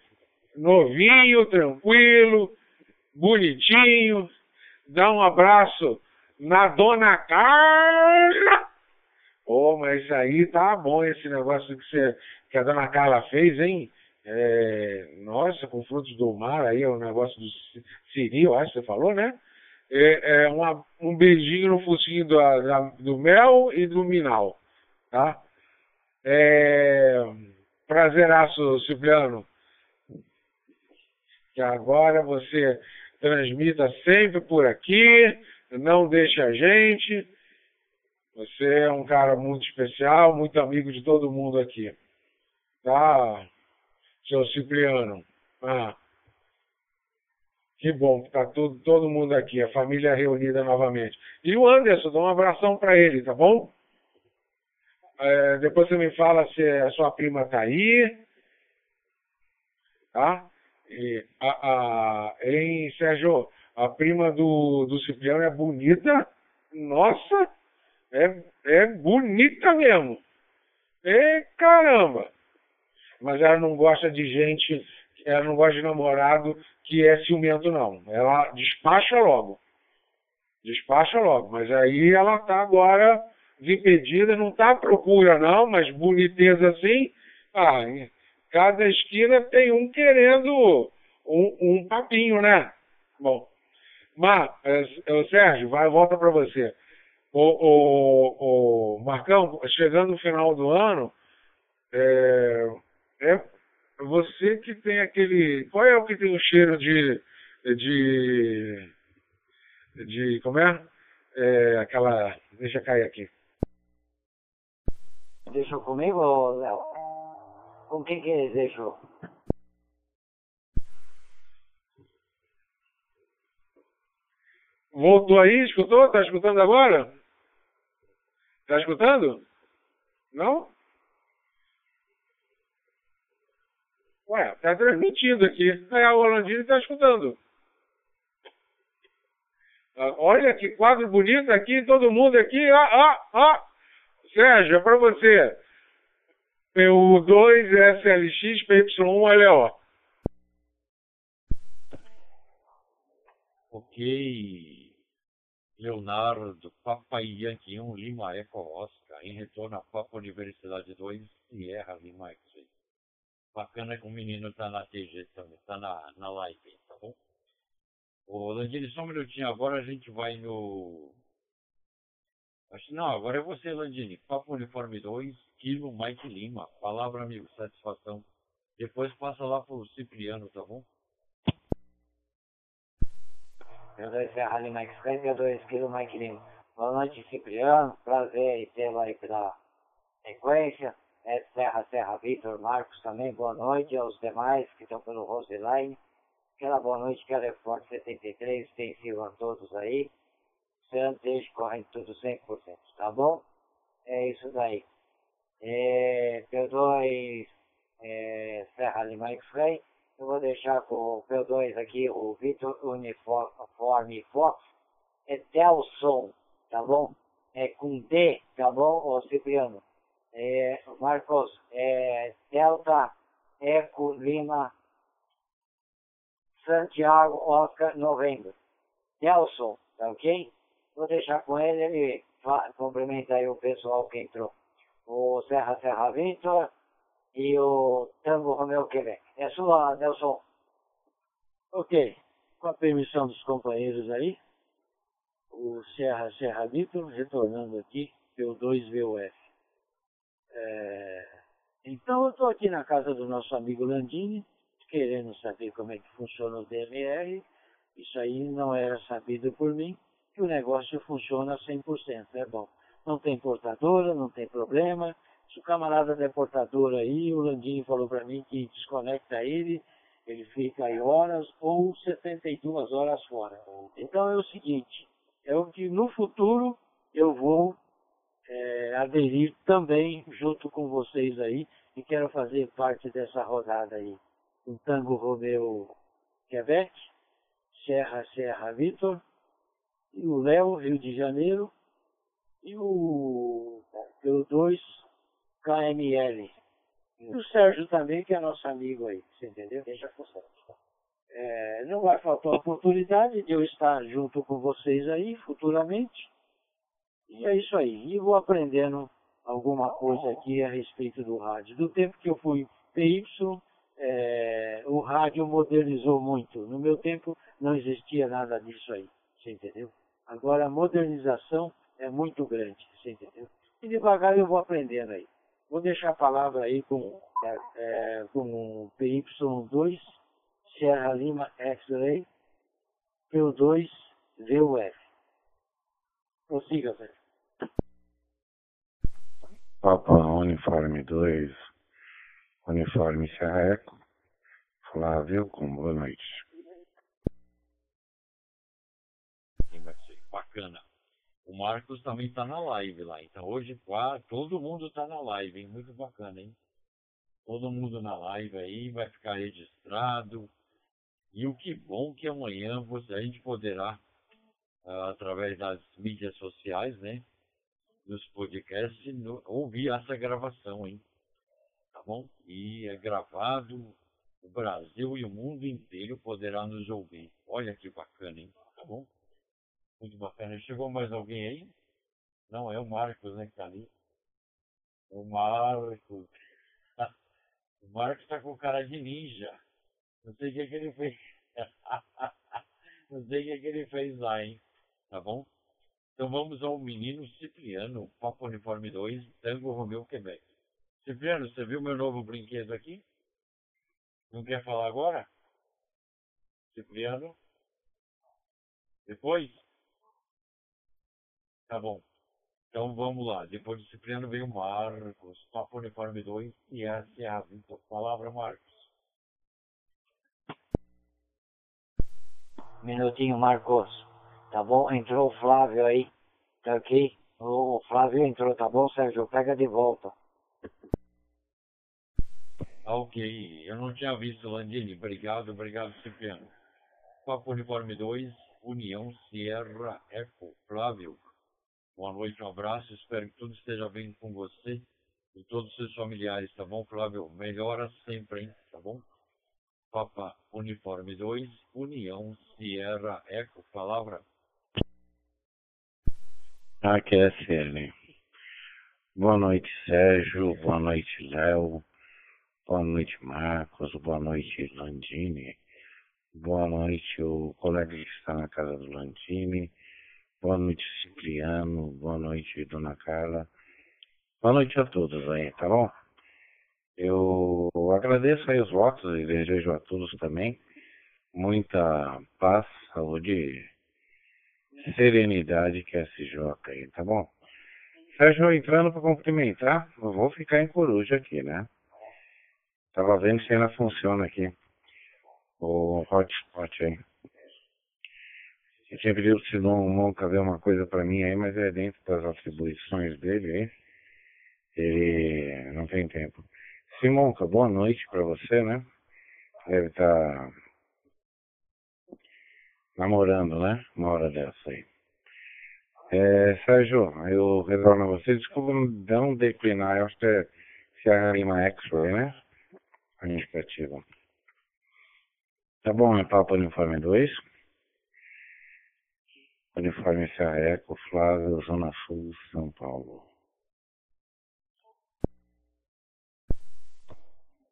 novinho, tranquilo, bonitinho, dá um abraço na Dona Carla. Oh, mas aí tá bom esse negócio que, você, que a Dona Carla fez, hein? É, nossa, com frutos do mar aí, o negócio do Siri, eu acho que você falou, né? É, é uma, um beijinho no focinho do, da, do mel e do minal, tá? É, prazeraço, Cipriano. Que agora você transmita sempre por aqui, não deixe a gente. Você é um cara muito especial, muito amigo de todo mundo aqui. Tá, seu Cipriano? Ah, que bom que tá todo, todo mundo aqui, a família reunida novamente. E o Anderson, dá um abração para ele, tá bom? É, depois você me fala se a sua prima tá aí. Tá? E, a, a, hein, Sérgio, a prima do, do Cipriano é bonita. Nossa, é, é bonita mesmo. É caramba. Mas ela não gosta de gente, ela não gosta de namorado que é ciumento, não. Ela despacha logo. Despacha logo. Mas aí ela tá agora desimpedida, não tá à procura, não, mas boniteza assim. Ah, cada esquina tem um querendo um, um papinho, né? Bom, mas, é, Sérgio, vai, volta para você. O, o, o, Marcão, chegando no final do ano, é, é você que tem aquele. Qual é o que tem o cheiro de. de. de. como é? é aquela. Deixa cair aqui. Deixou comigo, Léo? Com quem que ele deixou? Voltou aí, escutou? Tá escutando agora? Tá escutando? Não? Ué, tá transmitindo aqui. É, o Orlandino tá escutando. Ah, olha que quadro bonito aqui, todo mundo aqui. Ó, ó, ó. Sérgio, é pra você. PU2, SLX, PY1, olha, ó. Ok. Leonardo, Papa Yankee 1, Lima Eco Oscar, em retorno a Papa Universidade 2, Sierra Lima X. Bacana que o menino tá na TG também, tá na, na live, tá bom? Ô, Landini, só um minutinho, agora a gente vai no... Acho não, agora é você, Landini. Papo Uniforme 2, Kilo Mike Lima. Palavra, amigo, satisfação. Depois passa lá pro Cipriano, tá bom? Eu dois Serra Lima X-Ray, eu dois Kilo Mike Lima. Boa noite, Cipriano. Prazer em tê-lo aí pela sequência. É Serra Serra Vitor Marcos também. Boa noite aos demais que estão pelo Roseline. Aquela boa noite que é Forte 73, extensivo a todos aí. Santos, eixo, correndo tudo 100%, tá bom? É isso daí. É, P2 é, Serra Lima X-Ray. Eu vou deixar com o P2 aqui, o Vitor Uniforme Fox. É Delson, tá bom? É com D, tá bom, ô Cipriano? É, Marcos, é Delta Eco Lima Santiago Oscar Novembro. Nelson, tá ok? Vou deixar com ele, ele cumprimenta aí o pessoal que entrou. O Serra Serra Vitor e o Tango Romeu Quebec. É sua, Nelson. Ok. Com a permissão dos companheiros aí, o Serra Serra Vitor retornando aqui pelo 2VUF. É... Então eu estou aqui na casa do nosso amigo Landini, querendo saber como é que funciona o DMR. Isso aí não era sabido por mim, que o negócio funciona 100%, é bom. Não tem portadora, não tem problema. Se o camarada der portadora aí, o Landini falou para mim que desconecta ele, ele fica aí horas ou 72 horas fora. Então é o seguinte, é o que no futuro eu vou é, aderir também junto com vocês aí e quero fazer parte dessa rodada aí. O Tango Romeu Quebec, Serra Serra Vitor, e o Léo, Rio de Janeiro, e o pelo 2 KML. E o Sérgio também, que é nosso amigo aí, você entendeu? Deixa com o Sérgio. É, não vai faltar a oportunidade de eu estar junto com vocês aí futuramente. E é isso aí. E vou aprendendo alguma coisa aqui a respeito do rádio. Do tempo que eu fui PY, é, o rádio modernizou muito. No meu tempo não existia nada disso aí, você entendeu? Agora a modernização é muito grande, você entendeu? E devagar eu vou aprendendo aí. Vou deixar a palavra aí com, é, é com o PY2, Sierra Lima X-Ray, P2 VUF. Prossiga, velho. Papa Uniforme 2, Uniforme Serra Eco, Flávio, com boa noite. Bacana. O Marcos também está na live lá. Então hoje todo mundo está na live, hein? Muito bacana, hein? Todo mundo na live aí, vai ficar registrado. E o que bom que amanhã você, a gente poderá, uh, através das mídias sociais, né? Dos podcasts, no, ouvir essa gravação, hein? Tá bom? E é gravado, o Brasil e o mundo inteiro poderá nos ouvir. Olha que bacana, hein? Tá bom? Muito bacana. Chegou mais alguém aí? Não, é o Marcos, né, que tá ali. O Marcos. (laughs) o Marcos tá com cara de ninja. Não sei o que, é que ele fez. (laughs) Não sei o que, é que ele fez lá, hein? Tá bom? Então vamos ao menino Cipriano, Papo Uniforme 2, Tango Romeu, Quebec. Cipriano, você viu meu novo brinquedo aqui? Não quer falar agora? Cipriano? Depois? Tá bom. Então vamos lá. Depois do Cipriano veio Marcos, Papo Uniforme 2 e é a palavra, Marcos. Minutinho, Marcos. Tá bom? Entrou o Flávio aí. Tá ok? O Flávio entrou, tá bom, Sérgio? Pega de volta. Ok. Eu não tinha visto, Landini. Obrigado, obrigado, Cipriano. Papo Uniforme 2, União Sierra Eco. Flávio, boa noite, um abraço. Espero que tudo esteja bem com você e todos os seus familiares, tá bom, Flávio? Melhora sempre, hein? Tá bom? Papa Uniforme 2, União Sierra Eco. Palavra. Aqui é Cine. Boa noite, Sérgio. Boa noite, Léo. Boa noite, Marcos. Boa noite, Landini. Boa noite, o colega que está na casa do Landini. Boa noite, Cipriano. Boa noite, Dona Carla. Boa noite a todos aí, tá bom? Eu agradeço aí os votos e desejo a todos também muita paz, saúde serenidade que é SJ aí, tá bom? Sérgio, entrando para cumprimentar, eu vou ficar em coruja aqui, né? Tava vendo se ainda funciona aqui o hotspot aí. Eu tinha pedido se não nunca ver uma coisa para mim aí, mas é dentro das atribuições dele aí. Ele não tem tempo. Simonca, boa noite para você, né? Deve estar tá namorando, né? Uma hora dessa aí. É, Sérgio, eu retorno a você. Desculpa não declinar, eu acho que é Sierra Lima X-Ray, né? A indicativa. Tá bom, é Papo Uniforme 2. Uniforme Serra Eco, Flávio, Zona Sul, São Paulo.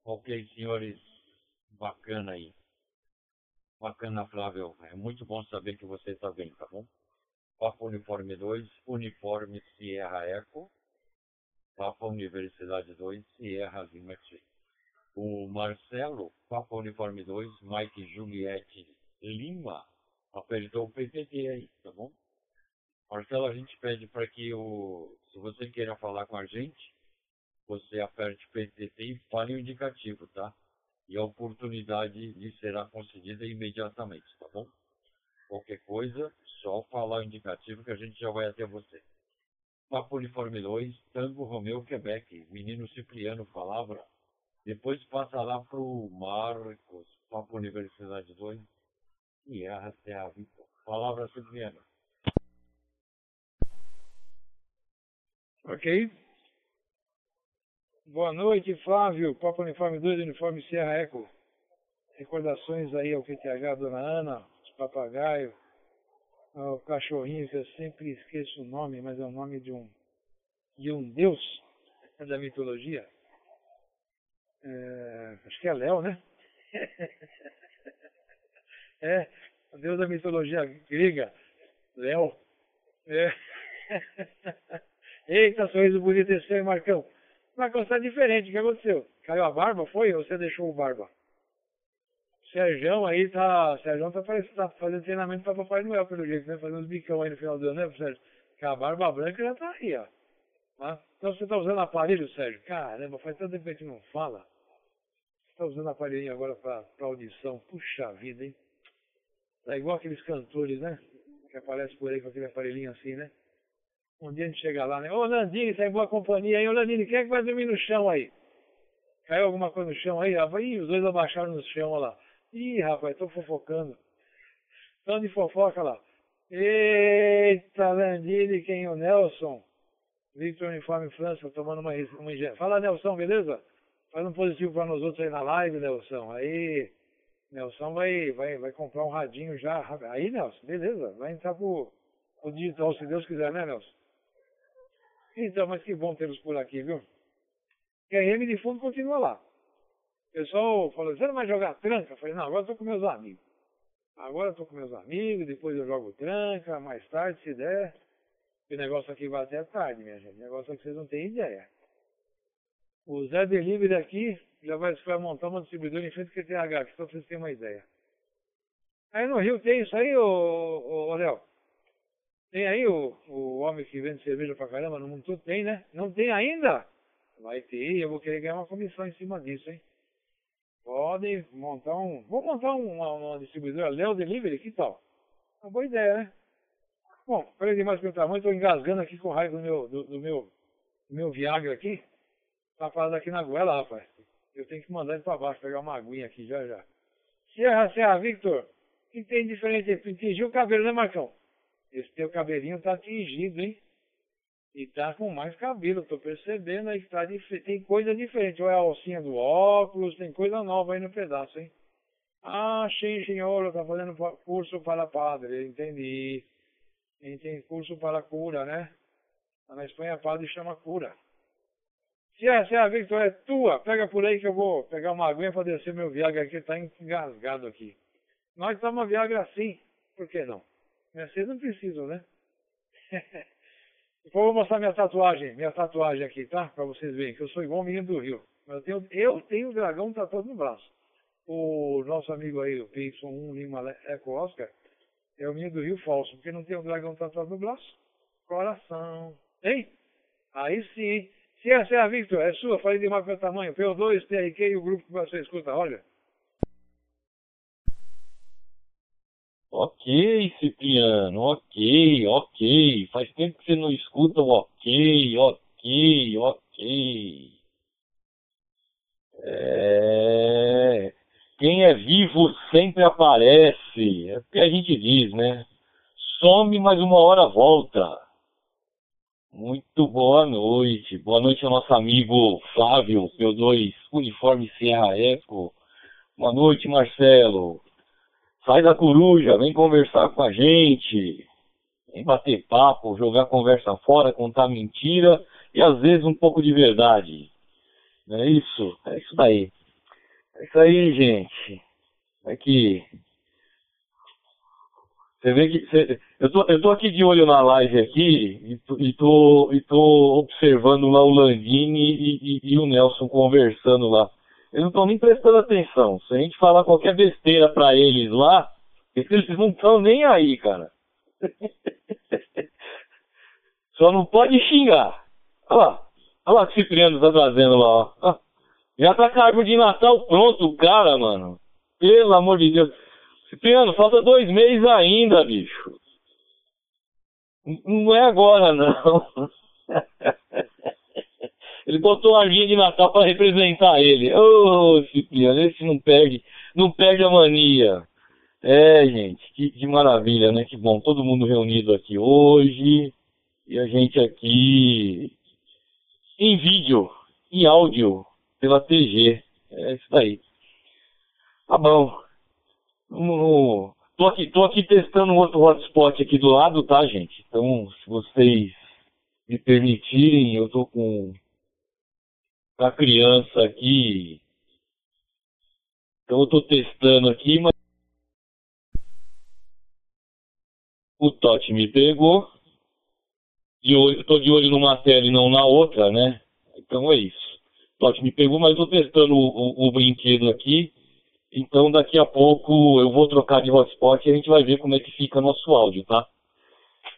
Ok, senhores, bacana aí. Bacana, Flávio. É muito bom saber que você está bem, tá bom? Papa Uniforme 2, Uniforme Sierra Eco. Papa Universidade 2, Sierra Lima X. O Marcelo, Papa Uniforme 2, Mike Juliette Lima, apertou o PTT aí, tá bom? Marcelo, a gente pede para que o, se você queira falar com a gente, você aperte o PTT e fale o indicativo, tá? E a oportunidade lhe será concedida imediatamente, tá bom? Qualquer coisa, só falar o indicativo que a gente já vai até você. Papo Uniforme 2, Tango Romeu, Quebec. Menino Cipriano, palavra. Depois passa lá pro Marcos, Papo Universidade 2, e erra até a Vitor. Palavra Cipriano. Ok. Boa noite, Flávio. Papo Uniforme 2, Uniforme Sierra Eco. Recordações aí ao QTH, Dona Ana, os papagaios, o cachorrinho que eu sempre esqueço o nome, mas é o nome de um, de um deus (laughs) da mitologia. É, acho que é Léo, né? (laughs) é, o deus da mitologia grega, Léo. É. (laughs) Eita, sorriso bonito esse aí, Marcão. Mas está diferente. O que aconteceu? Caiu a barba, foi? Ou você deixou o barba? Sérgio aí tá. Sérgio tá, tá fazendo treinamento para Papai Noel, pelo jeito, né? Fazendo uns bicão aí no final do ano, né, Sérgio? Que a barba branca já tá aí, ó. Ah, então você tá usando aparelho, Sérgio? Caramba, faz tanto tempo que a gente não fala. Você tá usando aparelhinho agora pra, pra audição. Puxa vida, hein? Tá igual aqueles cantores, né? Que aparecem por aí com aquele aparelhinho assim, né? Um dia a gente chega lá, né? Ô Landini, tá em boa companhia aí. Ô Landini, quem é que vai dormir no chão aí? Caiu alguma coisa no chão aí, rapaz? Ih, os dois abaixaram no chão, olha lá. Ih, rapaz, tô fofocando. Tão de fofoca lá. Eita, Landini, quem é o Nelson? Victor Uniforme França, tomando uma, uma ingestão. Fala, Nelson, beleza? Faz um positivo para nós outros aí na live, Nelson. Aí, Nelson vai, vai, vai comprar um radinho já. Aí, Nelson, beleza. Vai entrar pro, pro digital, se Deus quiser, né, Nelson? Então, mas que bom tê-los por aqui, viu? E a RM de fundo continua lá. O pessoal falou, você não vai jogar tranca? Eu falei, não, agora tô com meus amigos. Agora tô com meus amigos, depois eu jogo tranca, mais tarde, se der. o negócio aqui vai até tarde, minha gente. O negócio aqui vocês não têm ideia. O Zé Delivery aqui já vai, vai montar uma distribuidora em frente ao QTH, só pra vocês terem uma ideia. Aí no Rio tem isso aí, ô, ô, ô Léo? Tem aí o, o homem que vende cerveja pra caramba no mundo todo? Tem, né? Não tem ainda? Vai ter, eu vou querer ganhar uma comissão em cima disso, hein? Pode montar um. Vou montar uma, uma distribuidora Léo Delivery, que tal? Uma boa ideia, né? Bom, falei demais pelo tamanho, estou engasgando aqui com raiva do meu, do, do meu, do meu Viagra aqui. Tá parado aqui na goela, rapaz. Eu tenho que mandar ele para baixo, pegar uma aguinha aqui já já. Serra, Serra, Victor, o que tem diferente? Tu tingiu o cabelo, né, Marcão? Esse teu cabelinho tá tingido, hein? E tá com mais cabelo, tô percebendo aí que tá tem coisa diferente. Ou é a alcinha do óculos, tem coisa nova aí no pedaço, hein? Ah, sim, senhor, tá fazendo curso para padre, entendi. Tem curso para cura, né? Na Espanha, padre chama cura. Se a, se a Victor é tua, pega por aí que eu vou pegar uma aguinha para descer meu Viagra aqui, tá engasgado aqui. Nós estamos Viagra assim, por que não? Vocês não precisam, né? Depois (laughs) eu vou mostrar minha tatuagem, minha tatuagem aqui, tá? Pra vocês verem que eu sou igual o menino do Rio. Eu tenho, eu tenho o dragão tatuado no braço. O nosso amigo aí, o PY1 Lima Eco Oscar, é o menino do Rio falso, porque não tem o dragão tatuado no braço. Coração. Hein? Aí sim. Se essa é a Victor, é sua, falei demais pelo tamanho. P2, TRQ e o grupo que você escuta, olha. Ok, Cipriano, ok, ok. Faz tempo que você não escuta o ok, ok, ok. É... Quem é vivo sempre aparece. É o que a gente diz, né? Some, mas uma hora volta. Muito boa noite. Boa noite ao nosso amigo Flávio, P2 Uniforme Serra Eco. Boa noite, Marcelo. Sai da coruja, vem conversar com a gente. Vem bater papo, jogar conversa fora, contar mentira e às vezes um pouco de verdade. Não é isso? É isso daí. É isso aí, gente. É que. Você vê que. Eu, tô, eu tô aqui de olho na live aqui e e tô, e tô observando lá o Landini e, e, e o Nelson conversando lá. Eles não estão nem prestando atenção. Se a gente falar qualquer besteira para eles lá, eles não estão nem aí, cara. (laughs) Só não pode xingar. Olha lá. Olha lá o que o Cipriano tá trazendo lá, ó. Já tá com a árvore de Natal pronto, cara, mano. Pelo amor de Deus. Cipriano, falta dois meses ainda, bicho. Não é agora, não. (laughs) Ele botou uma linha de Natal para representar ele. Ô, oh, Cipriano, esse não perde, não perde a mania. É, gente, que, que, maravilha, né? Que bom, todo mundo reunido aqui hoje. E a gente aqui em vídeo, em áudio, pela TG. É isso daí. Tá bom. tô, aqui, tô aqui testando outro hotspot aqui do lado, tá, gente? Então, se vocês me permitirem, eu tô com a criança aqui. Então eu tô testando aqui, mas o Totti me pegou. De olho, tô de olho numa tela e não na outra, né? Então é isso. O Totti me pegou, mas tô testando o, o, o brinquedo aqui. Então daqui a pouco eu vou trocar de hotspot e a gente vai ver como é que fica nosso áudio, tá?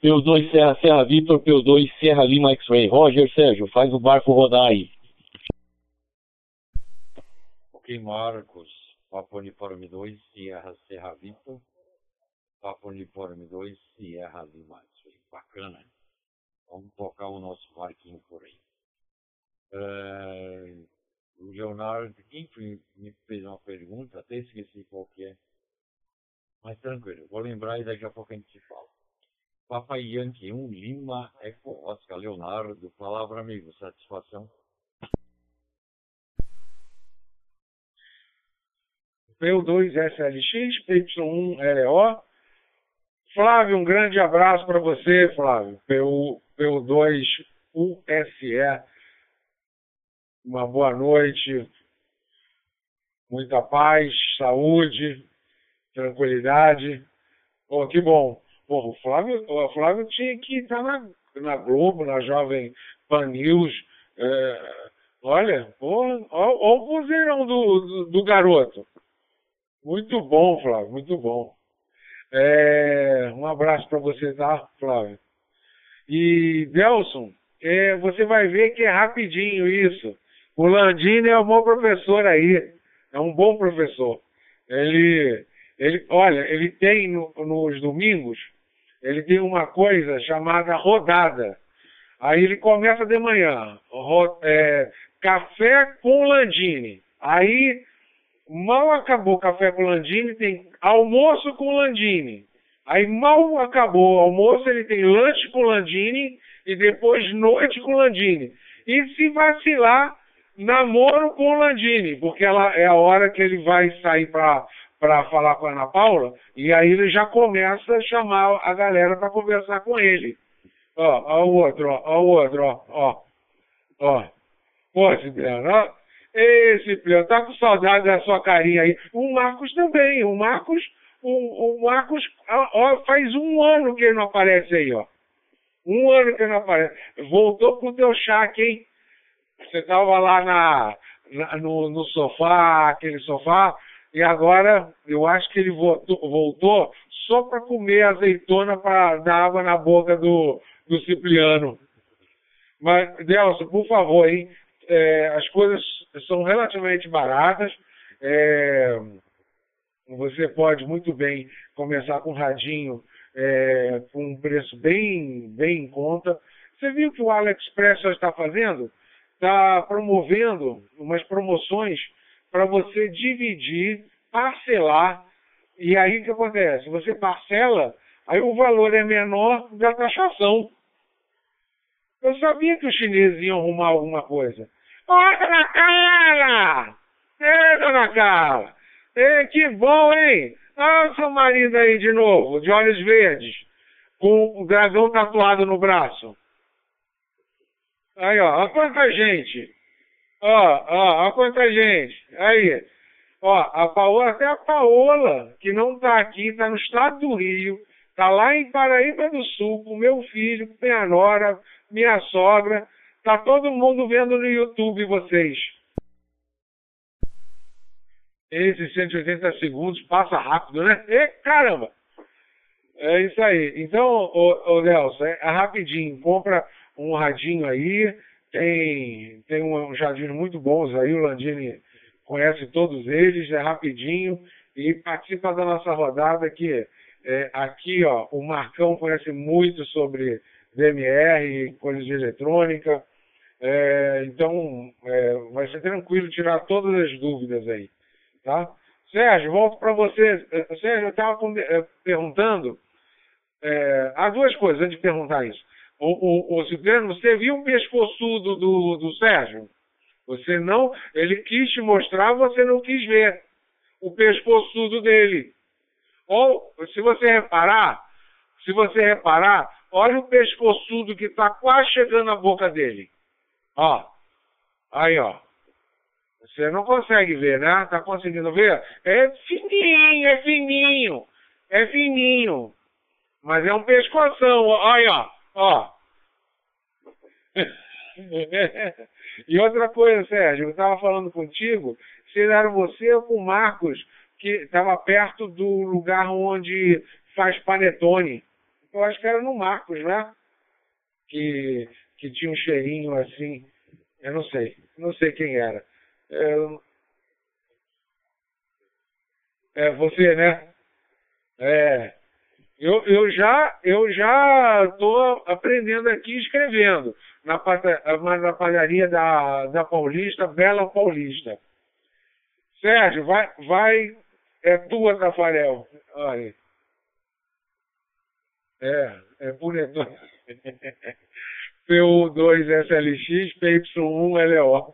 P2 Serra Serra Vitor, P2 Serra Lima X-Ray. Roger Sérgio, faz o barco rodar aí. Marcos. Papo Uniforme 2, Sierra Serra Vitor. Papo Uniforme 2, Sierra Lima. Bacana. Vamos tocar o nosso barquinho por aí. É, o Leonardo, quem me fez uma pergunta, até esqueci qual que é. Mas tranquilo, vou lembrar e daqui a pouco a gente fala. Papai Yankee 1, Lima, Eco, Oscar Leonardo, palavra amigo, satisfação. P2SLX, PY1LO. Flávio, um grande abraço para você, Flávio. PU, P2USE. Uma boa noite. Muita paz, saúde, tranquilidade. Pô, que bom. Pô, o Flávio, o Flávio tinha que estar na, na Globo, na Jovem Pan News. É, olha, olha o vozeirão do, do, do, garoto. Muito bom, Flávio, muito bom. É, um abraço para você, tá, Flávio? E, Delson, é, você vai ver que é rapidinho isso. O Landini é um bom professor aí. É um bom professor. Ele, ele olha, ele tem no, nos domingos ele tem uma coisa chamada rodada. Aí ele começa de manhã, ro, é, café com Landini. Aí, mal acabou o café com Landini, tem almoço com Landini. Aí mal acabou o almoço, ele tem lanche com Landini e depois noite com Landini. E se vacilar, namoro com Landini, porque ela é a hora que ele vai sair para para falar com a Ana Paula, e aí ele já começa a chamar a galera para conversar com ele. Ó, ó o outro, ó, ó o outro, ó, ó. Ó. Pô, Cipriano, ó. Ei, Cipriano, tá com saudade da sua carinha aí. O Marcos também, o Marcos, o, o Marcos, ó, faz um ano que ele não aparece aí, ó. Um ano que ele não aparece. Voltou com o teu chaque, hein? Você tava lá na, na no, no sofá, aquele sofá, e agora eu acho que ele voltou, voltou só para comer azeitona para dar água na boca do, do Cipriano. Mas, Delcio, por favor, hein? É, as coisas são relativamente baratas. É, você pode muito bem começar com um radinho é, com um preço bem, bem em conta. Você viu que o AliExpress está fazendo? Está promovendo umas promoções para você dividir, parcelar. E aí o que acontece? Você parcela, aí o valor é menor da taxação. Eu sabia que os chineses iam arrumar alguma coisa. Ó, oh, dona Carla! Ei, dona Carla! Ei, que bom, hein? Olha o seu marido aí de novo, de olhos verdes, com o dragão tatuado no braço. Aí, ó, olha quanta gente. Ó, ó, olha quanta gente. Aí. Ó, a Paola, até a Paola, que não tá aqui, tá no estado do Rio, tá lá em Paraíba do Sul, com meu filho, com minha nora, minha sogra. Tá todo mundo vendo no YouTube vocês. Esses 180 segundos passa rápido, né? E, caramba! É isso aí. Então, ô, ô Nelson, é, é rapidinho. Compra um radinho aí. Tem, tem um, um muito bons aí. O Landini conhece todos eles. É rapidinho. E participa da nossa rodada que é, aqui, ó, o Marcão conhece muito sobre DMR, coisas de eletrônica. É, então, é, vai ser tranquilo tirar todas as dúvidas aí, tá? Sérgio, volto para você. É, Sérgio, eu estava é, perguntando, é, há duas coisas antes de perguntar isso. O, o, o Cipriano, você viu o pescoçudo do, do Sérgio? Você não, ele quis te mostrar, você não quis ver o pescoçudo dele. Ou, se você reparar, se você reparar, olha o pescoçudo que está quase chegando na boca dele. Ó. Aí, ó. Você não consegue ver, né? Tá conseguindo ver? É fininho, é fininho. É fininho. Mas é um pescoção. Aí, ó. Ó. (laughs) e outra coisa, Sérgio, eu estava falando contigo, se era você ou com o Marcos, que estava perto do lugar onde faz panetone. Eu acho que era no Marcos, né? Que, que tinha um cheirinho assim. Eu não sei. Não sei quem era. É, é você, né? É. Eu, eu já eu já estou aprendendo aqui escrevendo na, na padaria da, da Paulista, Bela Paulista. Sérgio, vai, vai, é tua, Rafael. Olha. É, é bonito. (laughs) PU2SLX, PY1LO.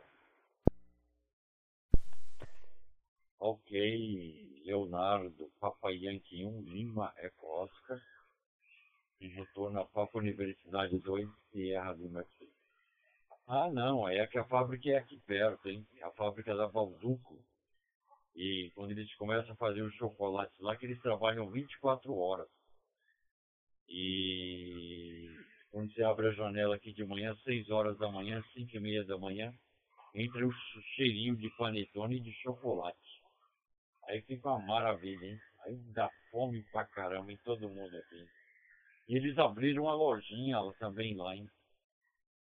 Ok, Leonardo, Papa Yankee 1, Lima, Eco Oscar. E retorno a Papa Universidade 2, Sierra Lima aqui. Ah, não, é que a fábrica é aqui perto, hein? A fábrica da Valduco. E quando eles começam a fazer os chocolates lá, que eles trabalham 24 horas. E quando você abre a janela aqui de manhã, 6 horas da manhã, 5 e meia da manhã, entra o cheirinho de panetone e de chocolate. Aí fica uma maravilha, hein? Aí dá fome pra caramba em todo mundo aqui. E eles abriram uma lojinha também lá, hein?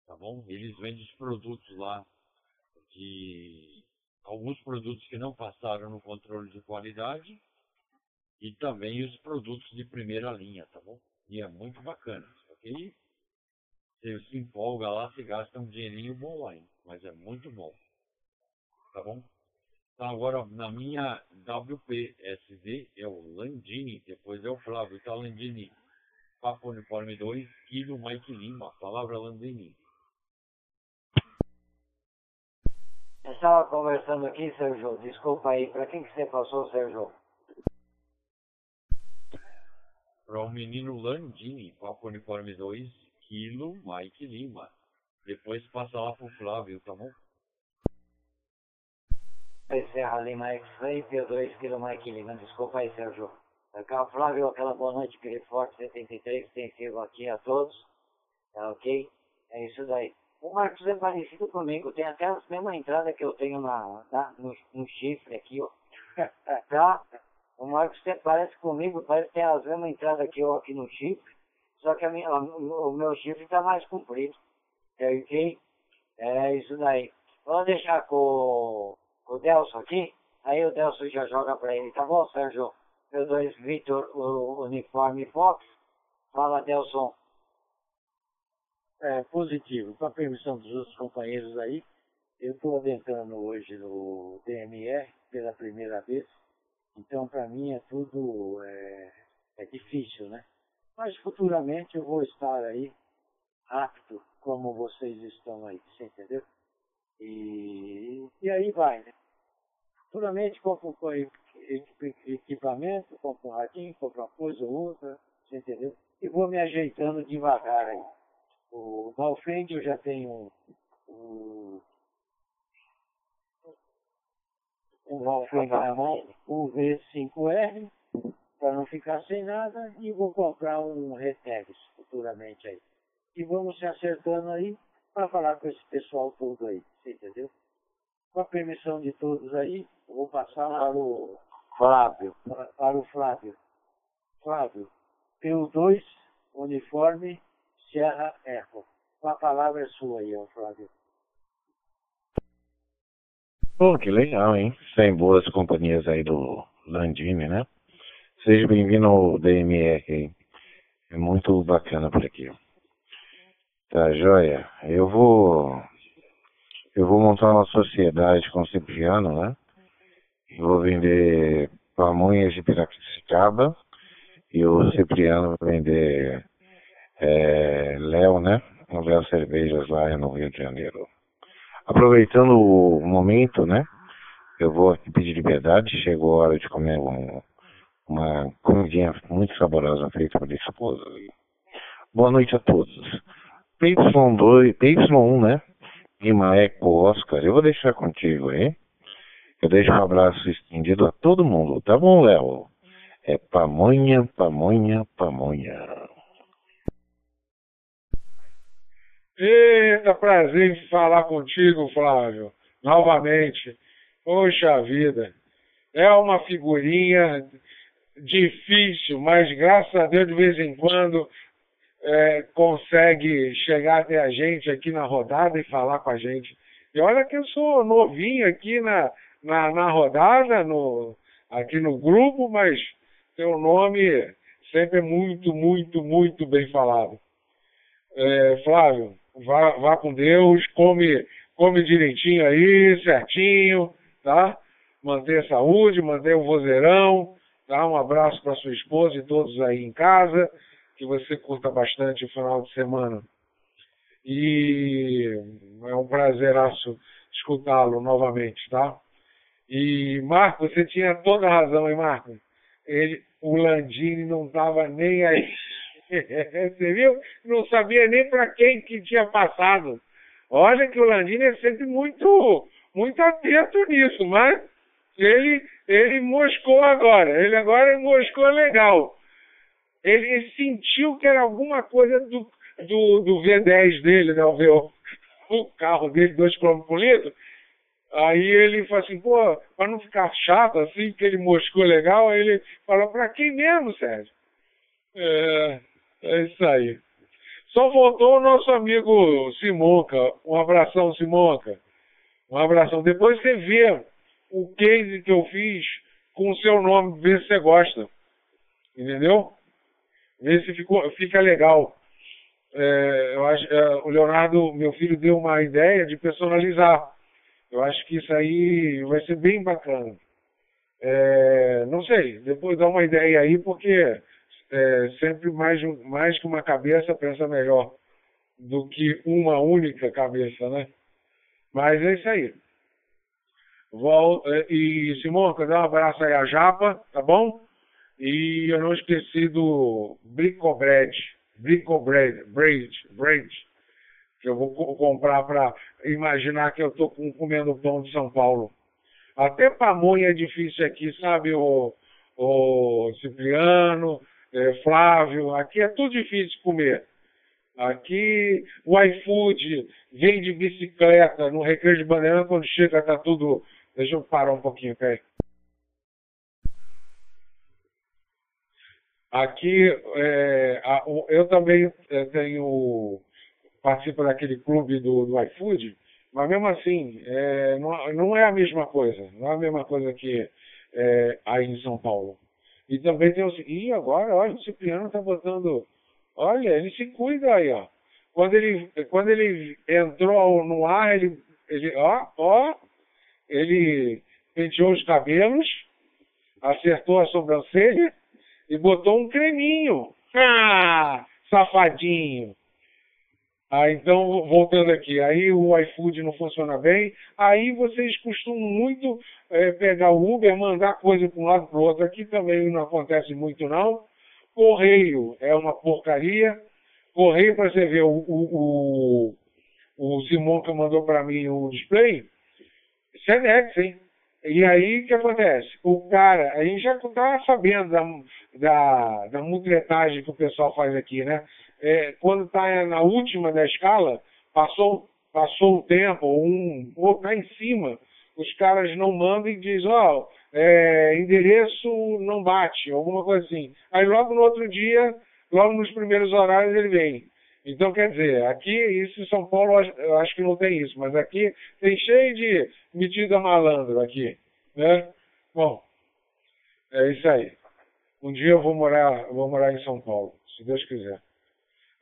Tá bom? Eles vendem os produtos lá de alguns produtos que não passaram no controle de qualidade e também os produtos de primeira linha, tá bom? E é muito bacana. Ok? Você se empolga lá, você gasta um dinheirinho bom lá, hein? Mas é muito bom. Tá bom? Então agora na minha WPSD é o Landini, depois é o Flávio, tá Landini. Papo Uniforme 2, Kilo Mike Lima, palavra Landini. Eu estava conversando aqui, Sérgio, desculpa aí, para quem que você passou, Sérgio? Para o menino Landini, Papo Uniforme 2, Kilo Mike Lima. Depois passa lá pro Flávio, tá bom? Serra Lima X-Ray, P2 Kilo Mike Lima, desculpa aí, Sérgio. Cá, Flávio, aquela boa noite, aquele forte 73 que tem sido aqui a todos, tá ok? É isso daí. O Marcos é parecido comigo, tem até a mesma entrada que eu tenho na, na no, no, chifre aqui, ó. (laughs) tá? O Marcos parece comigo, parece que tem as mesmas entradas que eu aqui no chifre, só que minha, o, o meu chifre está mais comprido. Tá ok? É isso daí. Vamos deixar com, com o Delson aqui, aí o Delson já joga para ele, tá bom, Sérgio? Meu dois Vitor, o uniforme Fox. Fala, Delson. É, positivo. Com a permissão dos outros companheiros aí, eu estou adentrando hoje no DME pela primeira vez. Então, para mim, é tudo é, é difícil, né? Mas futuramente eu vou estar aí apto como vocês estão aí, você entendeu? E, e aí vai, né? Futuramente compro equipamento, compro um radinho, compro uma coisa ou outra, você entendeu? E vou me ajeitando devagar aí. O Malfend eu já tenho um, um Malfend na mão, um V5R, para não ficar sem nada, e vou comprar um Retex futuramente aí. E vamos se acertando aí para falar com esse pessoal todo aí, você entendeu? Com a permissão de todos aí, vou passar para o Flávio, para o Flávio. Flávio, PU2, uniforme Serra Eco. A palavra é sua aí, Flávio. Pô, que legal, hein? Sem boas companhias aí do Landini, né? Seja bem-vindo ao DMR. É muito bacana por aqui. Tá, joia? Eu vou. Eu vou montar uma sociedade com o Cipriano, né? Vou vender pamonhas de Piracicaba e o Cipriano vai vender é, Léo, né? O Léo Cervejas lá no Rio de Janeiro. Aproveitando o momento, né? Eu vou aqui pedir liberdade. Chegou a hora de comer um, uma comidinha muito saborosa feita por esposa. Boa noite a todos. PY2, PY1, né? Lima Eco Oscar, eu vou deixar contigo aí. Eu deixo um abraço estendido a todo mundo, tá bom, Léo? É pamonha, pamonha, pamonha. Eita, prazer em falar contigo, Flávio, novamente. Poxa vida, é uma figurinha difícil, mas graças a Deus de vez em quando é, consegue chegar até a gente aqui na rodada e falar com a gente. E olha que eu sou novinho aqui na, na, na rodada, no, aqui no grupo, mas teu nome sempre é muito, muito, muito bem falado. É, Flávio, vá, vá com Deus, come, come direitinho aí, certinho, tá? Manter a saúde, manter o vozeirão, tá? Um abraço para sua esposa e todos aí em casa, que você curta bastante o final de semana. E é um prazeraço escutá-lo novamente, tá? E Marco, você tinha toda a razão, hein, Marco? Ele, o Landini não estava nem aí (laughs) Você viu? Não sabia nem para quem que tinha passado. Olha que o Landini é sempre muito, muito atento nisso, mas ele, ele moscou agora. Ele agora moscou legal. Ele, ele sentiu que era alguma coisa do, do, do V10 dele, né? O, o carro dele, 2 km por litro. Aí ele falou assim, pô, para não ficar chato assim, que ele moscou legal, aí ele falou, para quem mesmo, Sérgio? É, é isso aí. Só voltou o nosso amigo Simonca. Um abração, Simonca. Um abração. Depois você vê o case que eu fiz com o seu nome, vê se você gosta. Entendeu? Vê se ficou, fica legal. É, eu acho, é, o Leonardo, meu filho, deu uma ideia de personalizar. Eu acho que isso aí vai ser bem bacana. É, não sei, depois dá uma ideia aí, porque é, sempre mais, mais que uma cabeça pensa melhor do que uma única cabeça, né? Mas é isso aí. Vol é, e Simão, dá um abraço aí a Japa, tá bom? E eu não esqueci do Bricobread, Bricobread, Bread, Bread, que eu vou comprar para imaginar que eu estou comendo pão de São Paulo. Até pamonha é difícil aqui, sabe, o, o Cipriano, é, Flávio, aqui é tudo difícil comer. Aqui o iFood vem de bicicleta no Recreio de Bandeira, quando chega tá tudo. Deixa eu parar um pouquinho, peraí. Aqui é, a, eu também é, tenho participo daquele clube do, do iFood, mas mesmo assim é, não, não, é a mesma coisa, não é a mesma coisa que é, aí em São Paulo. E também tem o e agora, olha, o Cipriano está botando Olha, ele se cuida aí, ó. Quando ele, quando ele entrou no ar, ele, ele ó, ó, ele penteou os cabelos, acertou a sobrancelha e botou um creminho. Ah, safadinho. Ah, então, voltando aqui, aí o iFood não funciona bem, aí vocês costumam muito é, pegar o Uber, mandar coisa para um lado para o outro. Aqui também não acontece muito não. Correio é uma porcaria. Correio, para você ver, o, o, o, o Simon que mandou para mim o display, Sedex, hein? E aí o que acontece? O cara, a gente já estava sabendo da, da, da mutretagem que o pessoal faz aqui, né? É, quando está na última da escala, passou, passou um tempo, um, ou tá em cima, os caras não mandam e dizem, ó, oh, é, endereço não bate, alguma coisa assim. Aí logo no outro dia, logo nos primeiros horários ele vem. Então, quer dizer, aqui, isso em São Paulo, eu acho que não tem isso, mas aqui tem cheio de medida malandro aqui, né? Bom, é isso aí. Um dia eu vou morar, vou morar em São Paulo, se Deus quiser.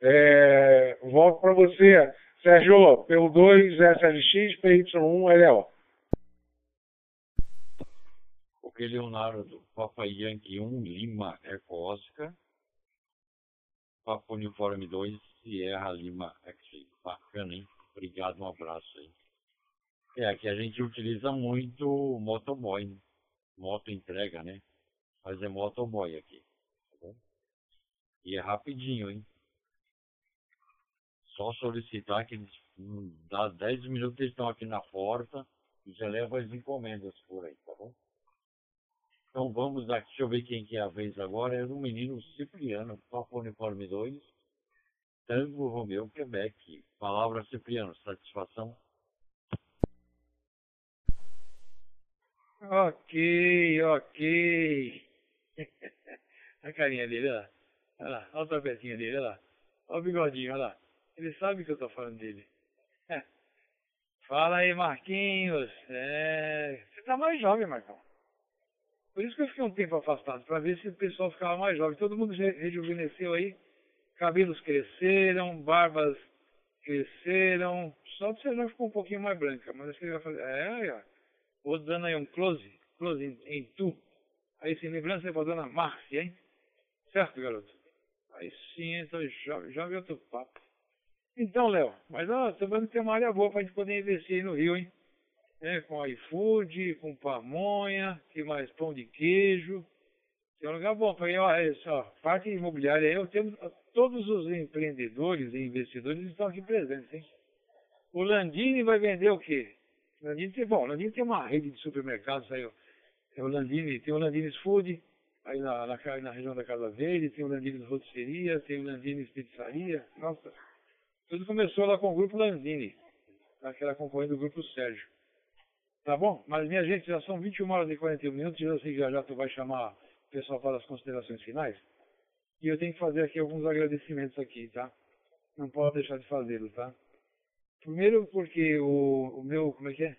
É, volto para você, Sérgio, PU2, SLX, PY1, LO. porque Leonardo, Papa Yankee 1, Lima, Eco Oscar, Papa Uniforme 2, Sierra Lima, X. Bacana, hein? Obrigado, um abraço aí. É, aqui a gente utiliza muito motoboy, né? moto entrega, né? Fazer motoboy aqui, tá bom? E é rapidinho, hein? Só solicitar que hum, dá 10 minutos eles estão aqui na porta e já levam as encomendas por aí, tá bom? Então vamos aqui, deixa eu ver quem que é a vez agora. É o menino Cipriano, Papo Uniforme 2, Tango Romeu, Quebec. Palavra Cipriano, satisfação? Ok, ok. (laughs) a carinha dele, olha lá. Olha lá, olha o tapetinho dele, olha lá. Olha o bigodinho, olha lá. Ele sabe que eu tô falando dele. (laughs) Fala aí, Marquinhos. É... Você tá mais jovem, Marcão. Por isso que eu fiquei um tempo afastado, para ver se o pessoal ficava mais jovem. Todo mundo rejuvenesceu aí, cabelos cresceram, barbas cresceram, só você não ficou um pouquinho mais branca, mas acho que ele vai fazer. É, aí, ó. Vou dando aí um close, close em, em tu. Aí sem lembrança aí pra dona Márcia, hein? Certo, garoto? Aí sim, então joga, joga outro papo. Então, Léo, mas ó, tô vendo que tem uma área boa pra gente poder investir aí no Rio, hein? né, com iFood, com pamonha, que mais pão de queijo. Tem um lugar bom. Falei, ó, é só, parte imobiliária eu tenho todos os empreendedores e investidores estão aqui presentes, hein? O Landini vai vender o quê? Landini tem, bom, o Landini tem uma rede de supermercados aí. Tem o Landini, tem o Landini's Food, aí na, na, na, região da Casa Verde, tem o Landini's Rotisseria, tem o Landini's Pizzaria. Nossa, tudo começou lá com o grupo Landini, aquela concorrente do grupo Sérgio. Tá bom? Mas, minha gente, já são 21 horas e 41 minutos e eu sei que já já tu vai chamar o pessoal para as considerações finais. E eu tenho que fazer aqui alguns agradecimentos aqui, tá? Não posso deixar de fazê-lo, tá? Primeiro porque o, o meu, como é que é?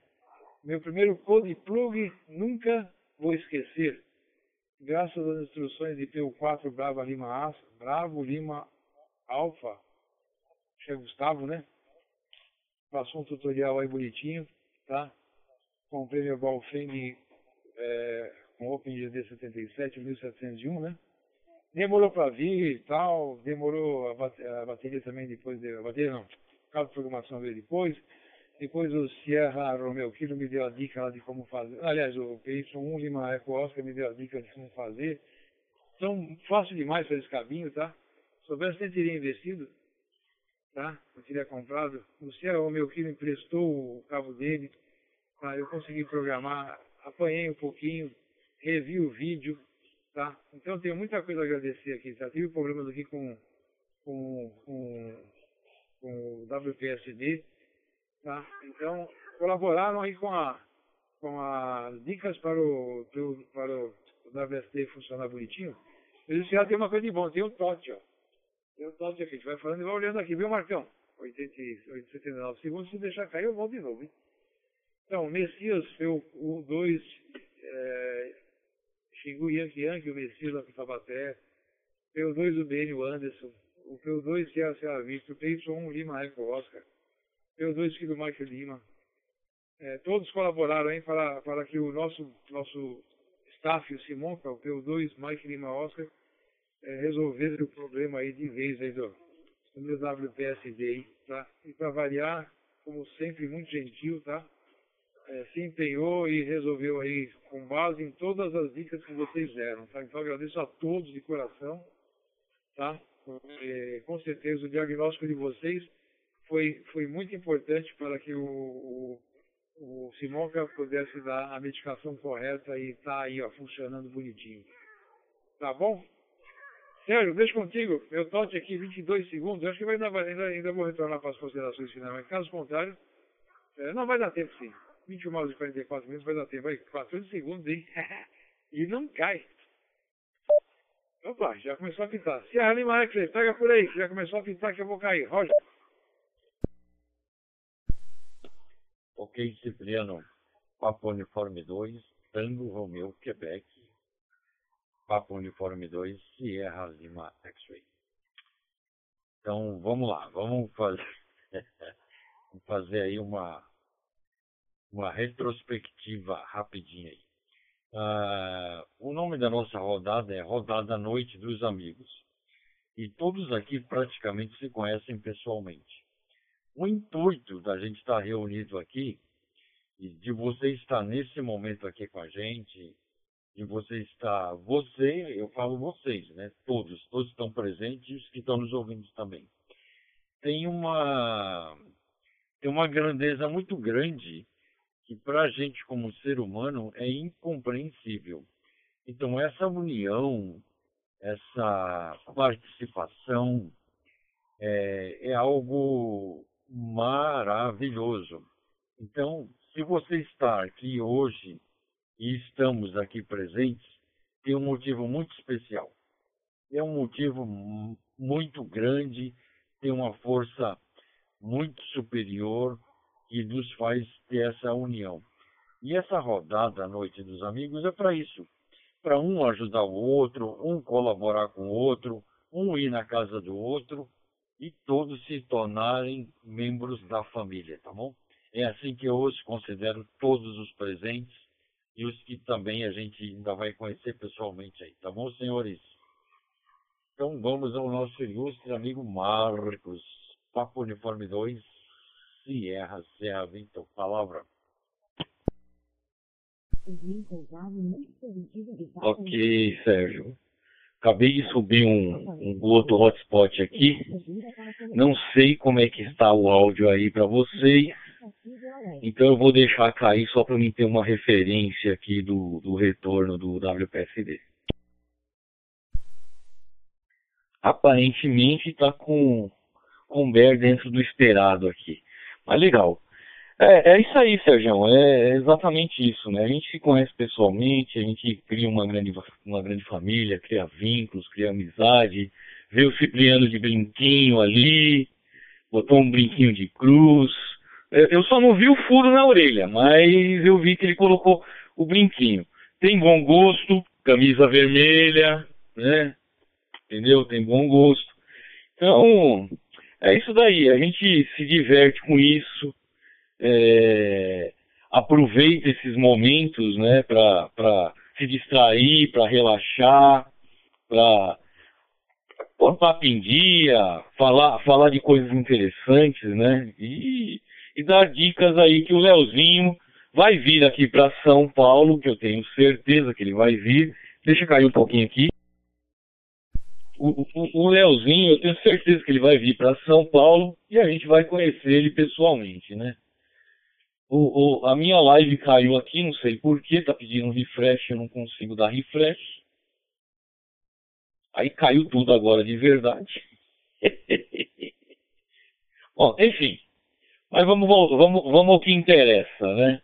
Meu primeiro code plug, nunca vou esquecer. graças às instruções de PU4 Bravo Lima Aço, Bravo Lima Alfa, é Gustavo, né? Passou um tutorial aí bonitinho, tá? Comprei meu Balfeng é, com Open GD 77, 1701, né? Demorou para vir e tal, demorou a, bate a, bateria também depois, de, a bateria não, o cabo de programação veio depois, depois o Sierra Romeo Kilo me deu a dica de como fazer, aliás, o PY1 Lima Eco Oscar me deu a dica de como fazer, então fácil demais fazer esse cabinho, tá? Se soubesse, nem teria investido, tá? Eu teria comprado, o Sierra Romeo Kilo emprestou o cabo dele, tá? eu consegui programar, apanhei um pouquinho, revi o vídeo, tá? Então tenho muita coisa a agradecer aqui, tá? Tive problemas aqui com, com, com, com o WPSD, tá? Então colaboraram aí com a com as dicas para o, para o WSD funcionar bonitinho. Eles já tem uma coisa de bom, tem um TOT, ó. Tem um TOT aqui, a gente vai falando e vai olhando aqui, viu Marcão? 80, 89 segundos, se deixar cair eu volto de novo, hein? Então, Messias foi o 2, é, Xingu Yankee Yankee, o lá com Tabaté, P2 o o Anderson, o P2 Sierra Sierra Vista, o PY1 Lima Eco Oscar, P2 Filho Michael Lima. É, todos colaboraram aí para, para que o nosso, nosso staff, o Simon, que é o P2 Mike Lima Oscar, é, resolvesse o problema aí de vez aí do, do meu WPSD tá? E para variar, como sempre, muito gentil, tá? É, se empenhou e resolveu aí com base em todas as dicas que vocês deram, tá? Então agradeço a todos de coração, tá? É, com certeza o diagnóstico de vocês foi, foi muito importante para que o, o, o Simonca pudesse dar a medicação correta e tá aí, ó, funcionando bonitinho. Tá bom? Sérgio, deixa contigo. Eu toque aqui 22 segundos. Eu acho que ainda, ainda, ainda vou retornar para as considerações finais, mas caso contrário, é, não vai dar tempo sim. 21 horas e 44 minutos vai dar tempo aí, 14 segundos, hein? (laughs) e não cai. Opa, já começou a pintar. Se a Lima Eclipse, pega por aí, já começou a pintar que eu vou cair. Roger. Ok, Cipriano. Papo Uniforme 2, Tango Romeo, Quebec. Papo Uniforme 2, Sierra Lima X-Ray. Então, vamos lá, vamos fazer, (laughs) vamos fazer aí uma uma retrospectiva rapidinha aí. Uh, o nome da nossa rodada é Rodada Noite dos Amigos. E todos aqui praticamente se conhecem pessoalmente. O intuito da gente estar reunido aqui, e de você estar nesse momento aqui com a gente, de você estar, você, eu falo vocês, né? Todos, todos estão presentes e os que estão nos ouvindo também. Tem uma, tem uma grandeza muito grande que para a gente como ser humano é incompreensível. Então essa união, essa participação é, é algo maravilhoso. Então, se você está aqui hoje e estamos aqui presentes, tem um motivo muito especial. É um motivo muito grande, tem uma força muito superior que nos faz ter essa união. E essa rodada à Noite dos Amigos é para isso. Para um ajudar o outro, um colaborar com o outro, um ir na casa do outro e todos se tornarem membros da família, tá bom? É assim que eu os considero todos os presentes e os que também a gente ainda vai conhecer pessoalmente aí, tá bom, senhores? Então vamos ao nosso ilustre amigo Marcos, Papo Uniforme 2, Sierra, Serra, Vitor, palavra. Ok, Sérgio. Acabei de subir um, um outro hotspot aqui. Não sei como é que está o áudio aí para vocês. Então eu vou deixar cair só para mim ter uma referência aqui do, do retorno do WPSD. Aparentemente está com, com Bear dentro do esperado aqui. Mas legal. É, é isso aí, Sérgio. É, é exatamente isso, né? A gente se conhece pessoalmente, a gente cria uma grande, uma grande família, cria vínculos, cria amizade, vê o Cipriano de brinquinho ali, botou um brinquinho de cruz. Eu só não vi o furo na orelha, mas eu vi que ele colocou o brinquinho. Tem bom gosto, camisa vermelha, né? Entendeu? Tem bom gosto. Então, é isso daí. A gente se diverte com isso. É, aproveita esses momentos, né? Para se distrair, para relaxar, para pôr papo em dia, falar, falar de coisas interessantes, né? E, e dar dicas aí que o Leozinho vai vir aqui para São Paulo, que eu tenho certeza que ele vai vir. Deixa cair um pouquinho aqui. O, o, Leozinho, eu tenho certeza que ele vai vir para São Paulo e a gente vai conhecer ele pessoalmente, né? O, o, a minha live caiu aqui, não sei porquê, tá pedindo refresh, eu não consigo dar refresh. Aí caiu tudo agora de verdade. (laughs) Bom, enfim. Mas vamos, vamos, vamos ao que interessa, né?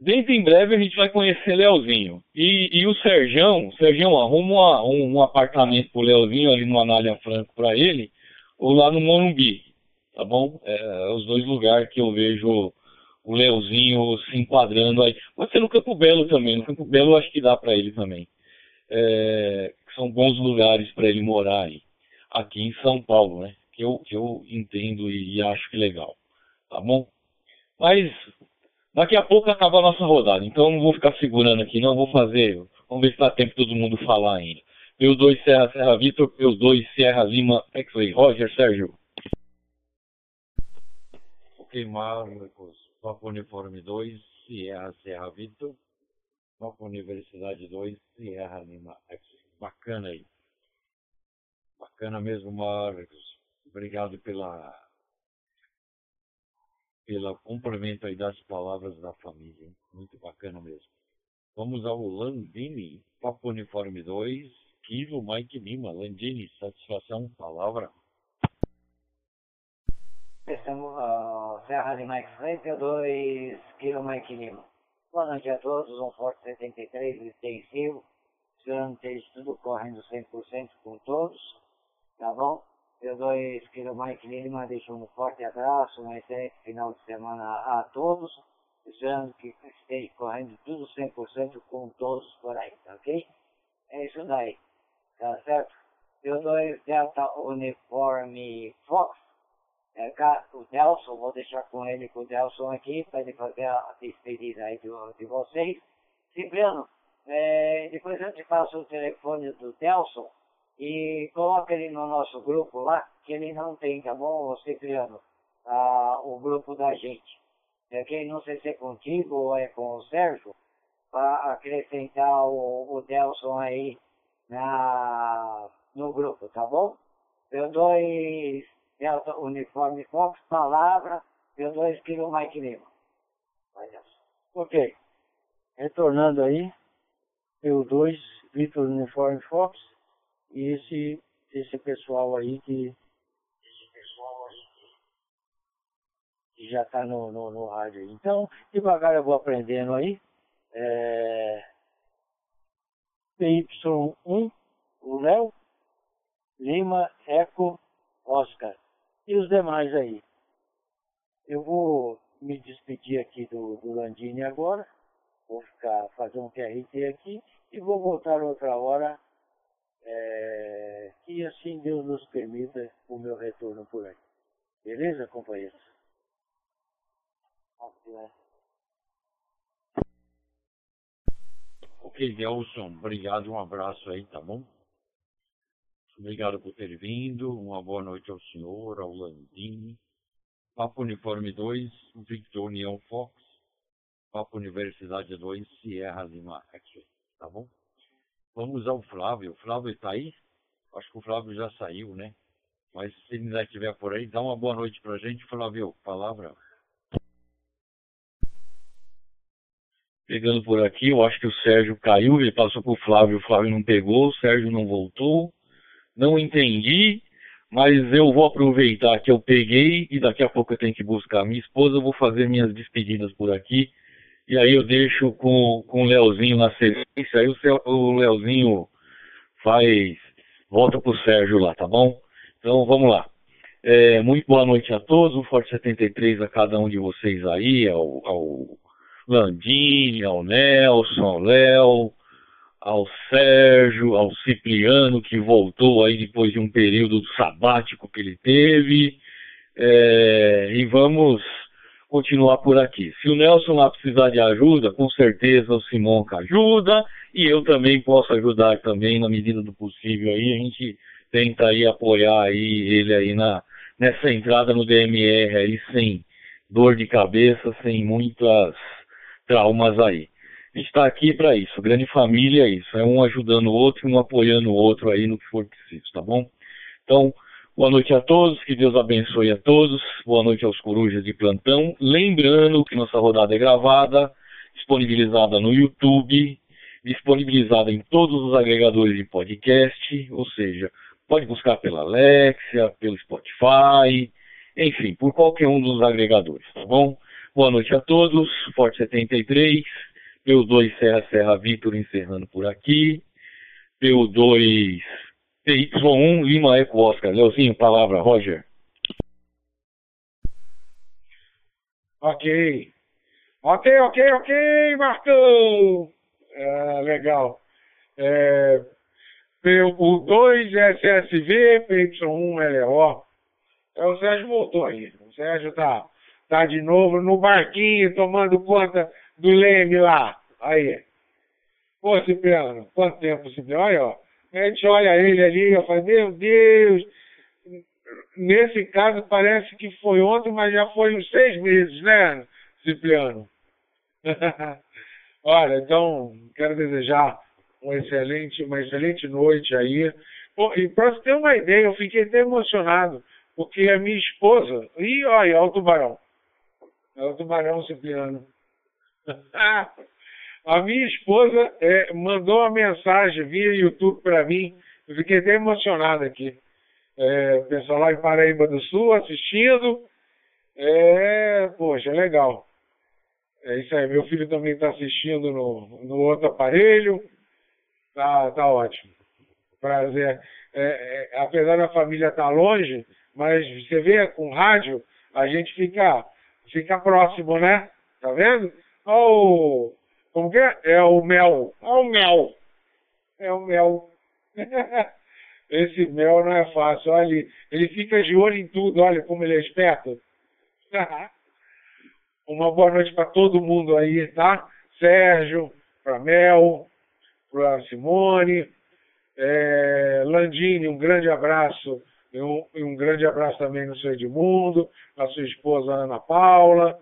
Dentro em breve a gente vai conhecer Leozinho. E, e o Serjão, Serjão arruma um, um apartamento pro Leozinho ali no Anália Franco para ele, ou lá no Morumbi, tá bom? É, os dois lugares que eu vejo o Leozinho se enquadrando aí. Pode ser no Campo Belo também, no Campo Belo acho que dá para ele também. É, são bons lugares para ele morar aí. Aqui em São Paulo, né? Que eu, que eu entendo e, e acho que legal. Tá bom? Mas daqui a pouco acaba a nossa rodada. Então não vou ficar segurando aqui, não. Vou fazer. Vamos ver se dá tempo todo mundo falar ainda. P2 Serra Serra Vitor, P2 Serra Lima X-Ray. Roger Sérgio. Ok, Marcos. Papo Uniforme 2, Sierra Serra Vitor. Papo Universidade 2, Sierra Lima X-Ray. Bacana aí. Bacana mesmo, Marcos. Obrigado pela pelo complemento aí das palavras da família. Muito bacana mesmo. Vamos ao Landini, Papo Uniforme 2, Kilo Mike Lima. Landini, satisfação, palavra. Estamos uh, Serra de Mike Frente, 2 Kilo Mike Lima. Boa noite a todos, um forte 73 extensivo esperando ter tudo correndo 100% com todos, tá bom? Eu dou querido Mike Lima, deixo um forte abraço, um excelente final de semana a todos, esperando que esteja correndo tudo 100% com todos por aí, tá ok? É isso daí, tá certo? Eu dou Delta Uniforme Fox, é, o Delson, vou deixar com ele, com o Delson aqui, para ele fazer a despedida aí de, de vocês. Cipriano, é, depois eu te passo o telefone do Telson e coloca ele no nosso grupo lá, que ele não tem, tá bom, Cipriano? Ah, o grupo da gente. É que não sei se é contigo ou é com o Sérgio, para acrescentar o, o Delson aí na, no grupo, tá bom? Eu dois Delta Uniforme Fox, palavra, eu dois Kilo Mike Lima. Ok. Retornando aí, eu dois, Vitor Uniforme Fox, e esse, esse pessoal aí que. Pessoal aí que já está no, no, no rádio aí. Então, devagar eu vou aprendendo aí. É, PY1, o Léo, Lima, Eco, Oscar. E os demais aí. Eu vou me despedir aqui do, do Landini agora. Vou ficar, fazer um QRT aqui e vou voltar outra hora. É, que assim Deus nos permita o meu retorno por aí. Beleza, companheiros? Ok, Nelson, obrigado, um abraço aí, tá bom? Obrigado por ter vindo, uma boa noite ao senhor, ao Landini. Papo Uniforme 2, Victor União Fox. Papo Universidade 2, Sierra Lima X-Ray, tá bom? Vamos ao Flávio. O Flávio está aí? Acho que o Flávio já saiu, né? Mas se ele ainda estiver por aí, dá uma boa noite pra gente, Flávio. Palavra. Pegando por aqui, eu acho que o Sérgio caiu, ele passou pro Flávio, o Flávio não pegou, o Sérgio não voltou. Não entendi, mas eu vou aproveitar que eu peguei e daqui a pouco eu tenho que buscar minha esposa, eu vou fazer minhas despedidas por aqui. E aí eu deixo com, com o Leozinho na sequência, aí o, o Leozinho faz, volta pro Sérgio lá, tá bom? Então vamos lá. É, muito boa noite a todos, um forte 73 a cada um de vocês aí, ao, ao Landini, ao Nelson, ao Léo, ao Sérgio, ao Cipriano, que voltou aí depois de um período sabático que ele teve. É, e vamos continuar por aqui. Se o Nelson lá precisar de ajuda, com certeza o Simonca ajuda e eu também posso ajudar também na medida do possível aí. A gente tenta aí apoiar aí ele aí na, nessa entrada no DMR aí sem dor de cabeça, sem muitas traumas aí. A gente está aqui para isso, grande família é isso, é um ajudando o outro um apoiando o outro aí no que for preciso, tá bom? Então, boa noite a todos, que Deus abençoe a todos, boa noite aos corujas de plantão. Lembrando que nossa rodada é gravada, disponibilizada no YouTube, disponibilizada em todos os agregadores de podcast, ou seja, pode buscar pela Alexia, pelo Spotify, enfim, por qualquer um dos agregadores, tá bom? Boa noite a todos, Forte 73, PU2 Serra Serra Vitor encerrando por aqui, PU2 TY1 Lima Eco Oscar. Leozinho, palavra, Roger. Ok. Ok, ok, ok, Marcão! É, legal. É, PU2 SSV, PY1 LO. É, o Sérgio voltou aí. O Sérgio tá, tá de novo no barquinho, tomando conta do leme lá. Aí. Pô, Cipriano, quanto tempo, Cipriano? Olha, ó. A gente olha ele ali e fala, meu Deus. Nesse caso parece que foi ontem, mas já foi uns seis meses, né, Cipriano? (laughs) olha, então, quero desejar um excelente, uma excelente noite aí. Pô, e para você ter uma ideia, eu fiquei até emocionado porque a minha esposa. Ih, olha, é o tubarão. É o tubarão Cipriano. (laughs) a minha esposa é, mandou uma mensagem via YouTube para mim. Eu fiquei até emocionado aqui. É, pessoal lá em Paraíba do Sul assistindo. É, poxa, legal. É isso aí. Meu filho também está assistindo no, no outro aparelho. Tá, tá ótimo. Prazer. É, é, apesar da família estar tá longe, mas você vê, com rádio, a gente fica, fica próximo, né? Tá vendo? Olha o. Como que é? É o mel. Olha o mel. É o mel. (laughs) Esse mel não é fácil. Olha, ele, ele fica de olho em tudo. Olha como ele é esperto. (laughs) Uma boa noite para todo mundo aí, tá? Sérgio, para Mel, para Simone, é, Landini, um grande abraço e um, um, grande abraço também no seu Edmundo, na sua esposa Ana Paula,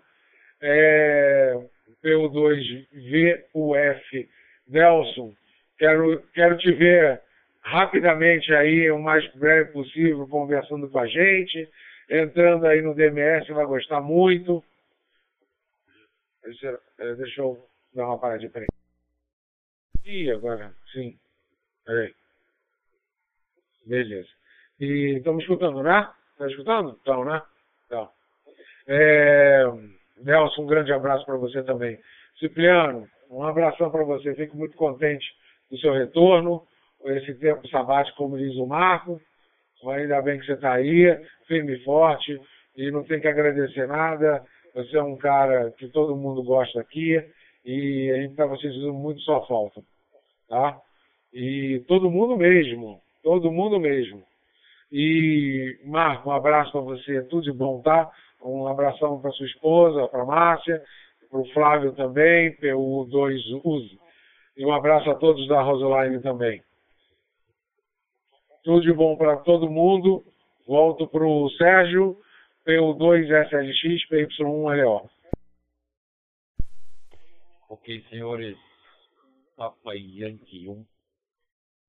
é, PU2VUF Nelson. Quero, quero te ver rapidamente aí, o mais breve possível, conversando com a gente, entrando aí no DMS, vai gostar muito. Deixa, é, deixa eu dar uma paradinha, peraí. E agora, sim. Peraí. Beleza. E estamos escutando, né? Está escutando? Então, né? Então. É, Nelson, um grande abraço para você também. Cipriano, um abração para você. Fico muito contente do seu retorno, esse tempo sabático, como diz o Marco. Ainda bem que você está aí, firme e forte, e não tem que agradecer nada. Você é um cara que todo mundo gosta aqui, e a gente está sentindo muito sua falta. Tá? E todo mundo mesmo, todo mundo mesmo. E, Marco, um abraço para você, tudo de bom, tá? Um abração para sua esposa, para Márcia, para o Flávio também, pelo 2 Uso. E um abraço a todos da Rosaline também. Tudo de bom para todo mundo. Volto para o Sérgio, PU2SLX, PY1LO. Ok, senhores. Papai Yankee 1,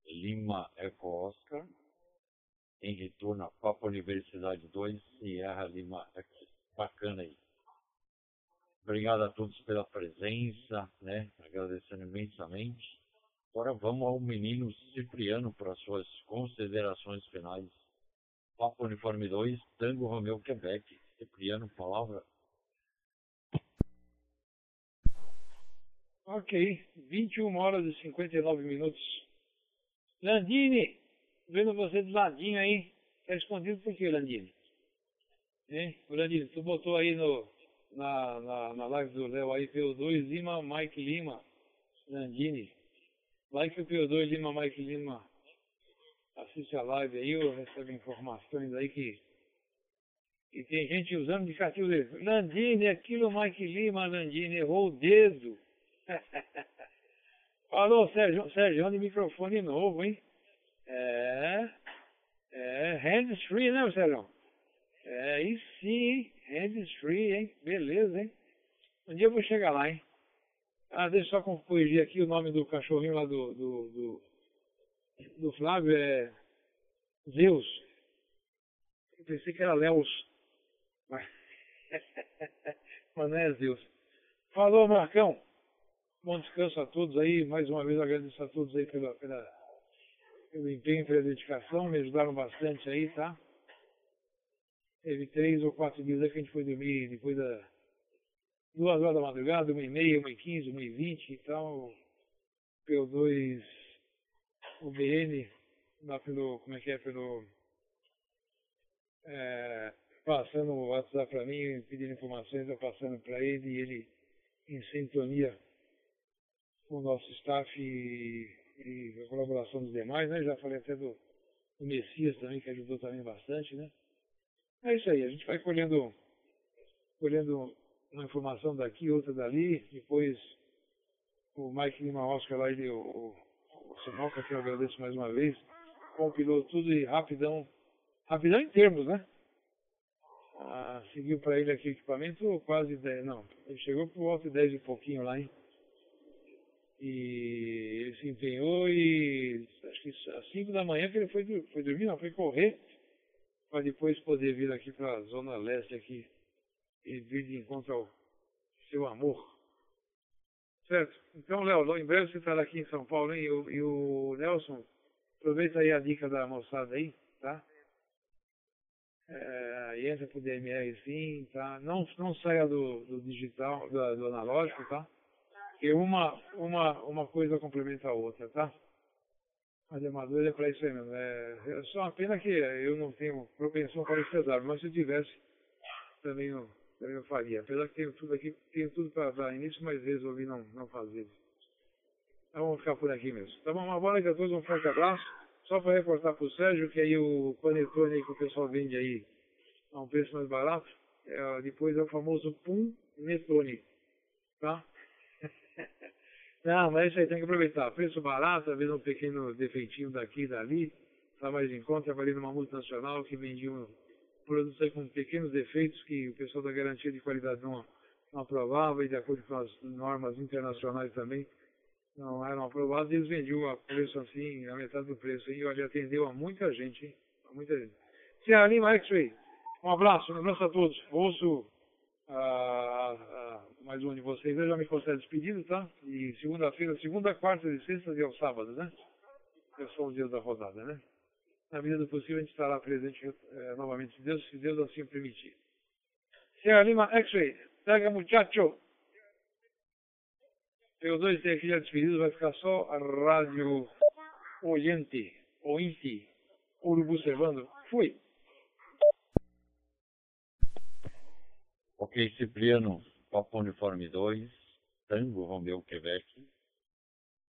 Lima Eco Oscar em retorno a Papa Universidade 2, Sierra Lima. Bacana aí. Obrigado a todos pela presença, né? Agradecendo imensamente. Agora vamos ao menino Cipriano para suas considerações finais. Papa Uniforme 2, Tango Romeu, Quebec. Cipriano, palavra. Ok, 21 horas e 59 minutos. Landini, vendo você do ladinho aí. Tá escondido por quê, Landini? Hein? O Landini, tu botou aí no, na, na, na live do Léo aí, PO2 Lima, Mike Lima, Landini. Like o PO2 Lima Mike Lima assiste a live aí, ou recebe informações aí que, que tem gente usando indicativo dele. Landini, aquilo Mike Lima, Landini, errou o dedo. (laughs) Falou, Sérgio, Sérgio, de microfone novo, hein? É, é, hands free, né, Sérgio? É, e sim, hands free, hein? Beleza, hein? Um dia eu vou chegar lá, hein? Ah, deixa eu só corrigir aqui o nome do cachorrinho lá do, do, do, do Flávio, é Zeus. Eu pensei que era Leos. Mas, (laughs) mas não é Zeus. Falou, Marcão. Bom descanso a todos aí. Mais uma vez agradeço a todos aí pela, pela, pelo empenho, pela dedicação. Me ajudaram bastante aí, tá? Teve três ou quatro dias aí que a gente foi dormir depois da duas horas da madrugada, uma e meia, uma e quinze, uma e vinte e tal. PO2, o BN, lá pelo, como é que é, pelo, é, passando o WhatsApp para mim, pedindo informações, eu passando para ele e ele em sintonia com o nosso staff e, e, a colaboração dos demais, né? Já falei até do, do Messias também, que ajudou também bastante, né? É isso aí, a gente vai colhendo, colhendo uma informação daqui, outra dali, depois o Mike Lima Oscar lá, ele, o, o, Sinoca, que eu agradeço mais uma vez, compilou tudo e rapidão, rapidão em termos, né? Ah, seguiu para ele aqui o equipamento quase 10, não, ele chegou por volta de 10 e pouquinho lá, hein? E ele se empenhou e acho que às 5 da manhã que ele foi, foi dormir, não, foi correr, para depois poder vir aqui para a zona leste aqui e vir de encontro ao seu amor. Certo? Então, Léo, em breve você estará aqui em São Paulo, hein? E o, e o Nelson, aproveita aí a dica da moçada aí, tá? É, entra pro DMR sim, tá? Não, não saia do, do digital, do, do analógico, tá? Porque uma, uma, uma coisa complementa a outra, tá? Mas amador é para isso aí mesmo. É, é só uma pena que eu não tenho propensão para CW, mas se eu tivesse, também não, também eu faria. Apesar que tenho tudo aqui, tenho tudo para dar início, mas resolvi não, não fazer. Então vamos ficar por aqui mesmo. Tá bom? Uma boa noite a todos, um forte abraço. Só para reportar para o Sérgio que aí o panetone aí que o pessoal vende aí a um preço mais barato, é, depois é o famoso Pum Netone. Tá? Não, mas isso aí tem que aproveitar. Preço barato, vezes um pequeno defeitinho daqui e dali. Está mais em conta. Trabalhei numa multinacional que vendia um produtos aí com pequenos defeitos que o pessoal da garantia de qualidade não, não aprovava e de acordo com as normas internacionais também não eram aprovados, eles vendiam a preço assim, a metade do preço. E olha, atendeu a muita gente, hein? A muita gente. Lima X-Ray, um abraço, um abraço a todos. Ouço ah, ah, mais um de vocês, eu já me considero despedido, tá? E segunda-feira, segunda, quarta e sexta e ao sábado, né? Eu sou os dias da rodada, né? Na medida do possível, a gente estará presente eh, novamente, se Deus, se Deus assim permitir. Senhora Lima, X-Ray, pega muchacho. PO2 tem aqui já despedido, vai ficar só a rádio Oriente, Ointe, Urubu Servando. Fui. Ok, Cipriano, Papo Uniforme 2, Tango Romeu Quebec,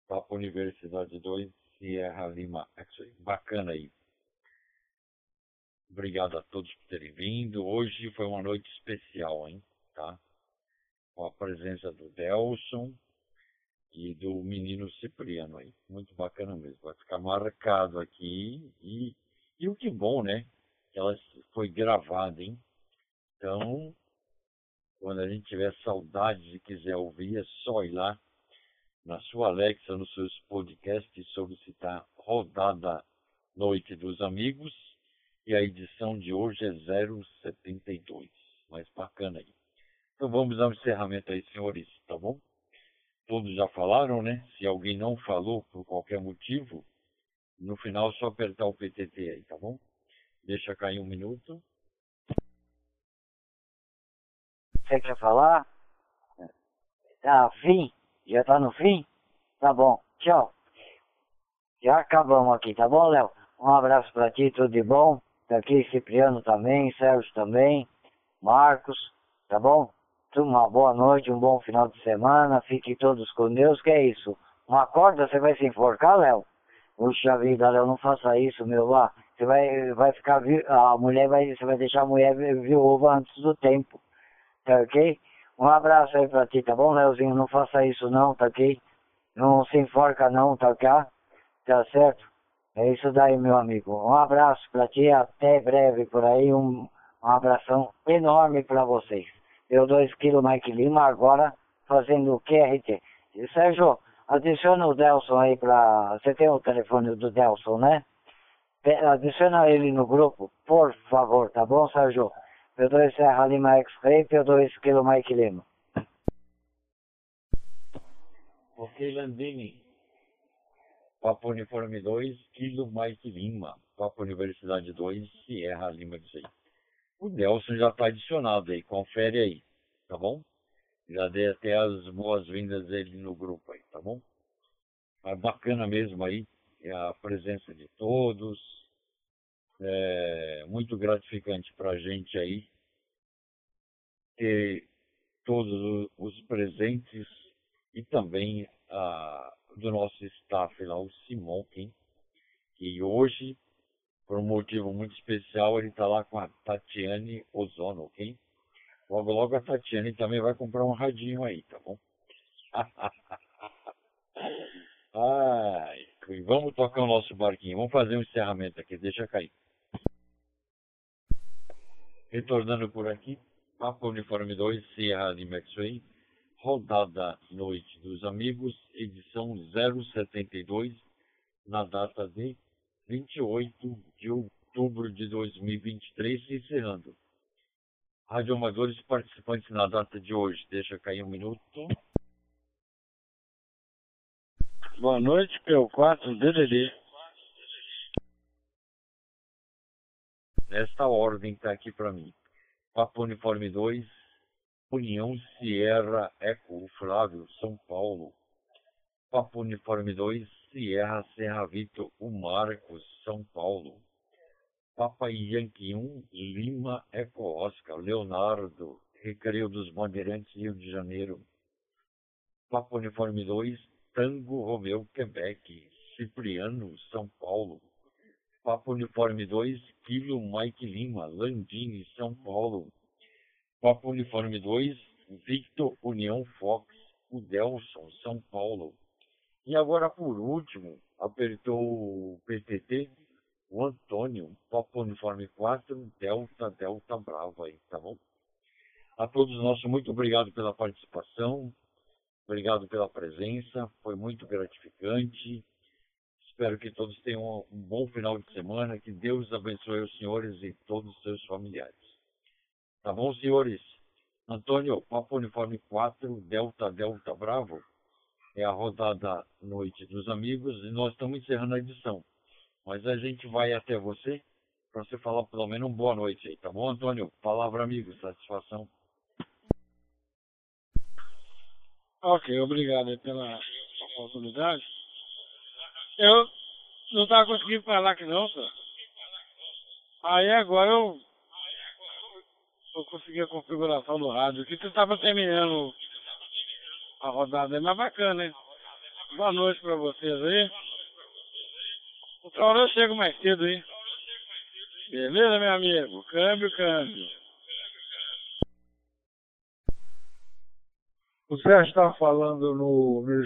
Papo Universidade 2, Sierra Lima X-Ray. Bacana aí. Obrigado a todos por terem vindo. Hoje foi uma noite especial, hein? Tá? Com a presença do Delson e do menino Cipriano aí. Muito bacana mesmo. Vai ficar marcado aqui. E, e o que bom, né? Ela foi gravada, hein? Então, quando a gente tiver saudade e quiser ouvir, é só ir lá na sua Alexa, nos seus podcasts, solicitar Rodada Noite dos Amigos e a edição de hoje é 072. Mais bacana aí. Então vamos ao encerramento aí, senhores, tá bom? Todos já falaram, né? Se alguém não falou por qualquer motivo, no final só apertar o PTT aí, tá bom? Deixa cair um minuto. Você quer falar? Tá, fim? Já tá no fim? Tá bom, tchau. Já acabamos aqui, tá bom, Léo? Um abraço pra ti, tudo de bom. Daqui Cipriano também, Sérgio também, Marcos, tá bom? Uma boa noite, um bom final de semana, fiquem todos com Deus, que é isso. uma corda, você vai se enforcar, Léo? Puxa vida, Léo, não faça isso, meu lá. Você vai, vai ficar, a mulher vai, você vai deixar a mulher viúva antes do tempo, tá ok? Um abraço aí pra ti, tá bom, Léozinho? Não faça isso não, tá ok? Não se enforca não, tá ok? Tá certo? É isso daí, meu amigo. Um abraço pra ti, até breve por aí. Um, um abração enorme pra vocês. Eu 2 kg Mike Lima agora fazendo o QRT. E, Sérgio, adiciona o Delson aí pra. Você tem o telefone do Delson, né? Adiciona ele no grupo, por favor, tá bom, Sérgio? P2 Serra Lima X-Ray, P2 kg Mike Lima. Ok, Landini. Papo Uniforme 2, Kilo Mike Lima. Papo Universidade 2, Sierra Lima aí. O Nelson já está adicionado aí, confere aí, tá bom? Já dei até as boas-vindas dele no grupo aí, tá bom? Mas bacana mesmo aí, a presença de todos. É muito gratificante para a gente aí ter todos os presentes e também a, do nosso staff lá, o Simon Kim, que hoje, por um motivo muito especial, ele está lá com a Tatiane Ozono, ok? Logo, logo a Tatiane também vai comprar um radinho aí, tá bom? (laughs) Ai, vamos tocar o nosso barquinho. Vamos fazer um encerramento aqui, deixa cair. Retornando por aqui, Papo Uniforme 2, Sierra de Maxway, rodada Noite dos Amigos, edição 072, na data de 28 de outubro de 2023, encerrando. Radioamadores participantes na data de hoje, deixa cair um minuto. Boa noite, PO4 DDD. Nesta ordem está aqui para mim. Papo Uniforme 2, União Sierra Eco, Flávio, São Paulo. Papo Uniforme 2, Sierra Serra Vitor, o Marcos, São Paulo. Papa Yankee 1, Lima Eco Oscar, Leonardo, Recreio dos Bandeirantes, Rio de Janeiro. Papa Uniforme 2, Tango Romeu, Quebec, Cipriano, São Paulo. Papa Uniforme 2, Kilo Mike Lima, Landini, São Paulo. Papa Uniforme 2, Victor União Fox, o Delson, São Paulo. E agora, por último, apertou o PTT, o Antônio, Papa Uniforme 4, Delta, Delta Bravo aí, tá bom? A todos nós, muito obrigado pela participação, obrigado pela presença, foi muito gratificante. Espero que todos tenham um bom final de semana, que Deus abençoe os senhores e todos os seus familiares. Tá bom, senhores? Antônio, Papa Uniforme 4, Delta, Delta Bravo, é a rodada Noite dos Amigos e nós estamos encerrando a edição. Mas a gente vai até você para você falar pelo menos um boa noite aí, tá bom, Antônio? Palavra amigo, satisfação. Ok, obrigado pela oportunidade. Eu não estava conseguindo falar aqui não, senhor. Aí agora eu, eu consegui a configuração do rádio aqui. Você estava terminando a rodada aí, mas bacana, hein? Boa noite para vocês aí. Outra hora eu chego mais cedo aí. Beleza, meu amigo? Câmbio, câmbio. O Sérgio estava falando no, no,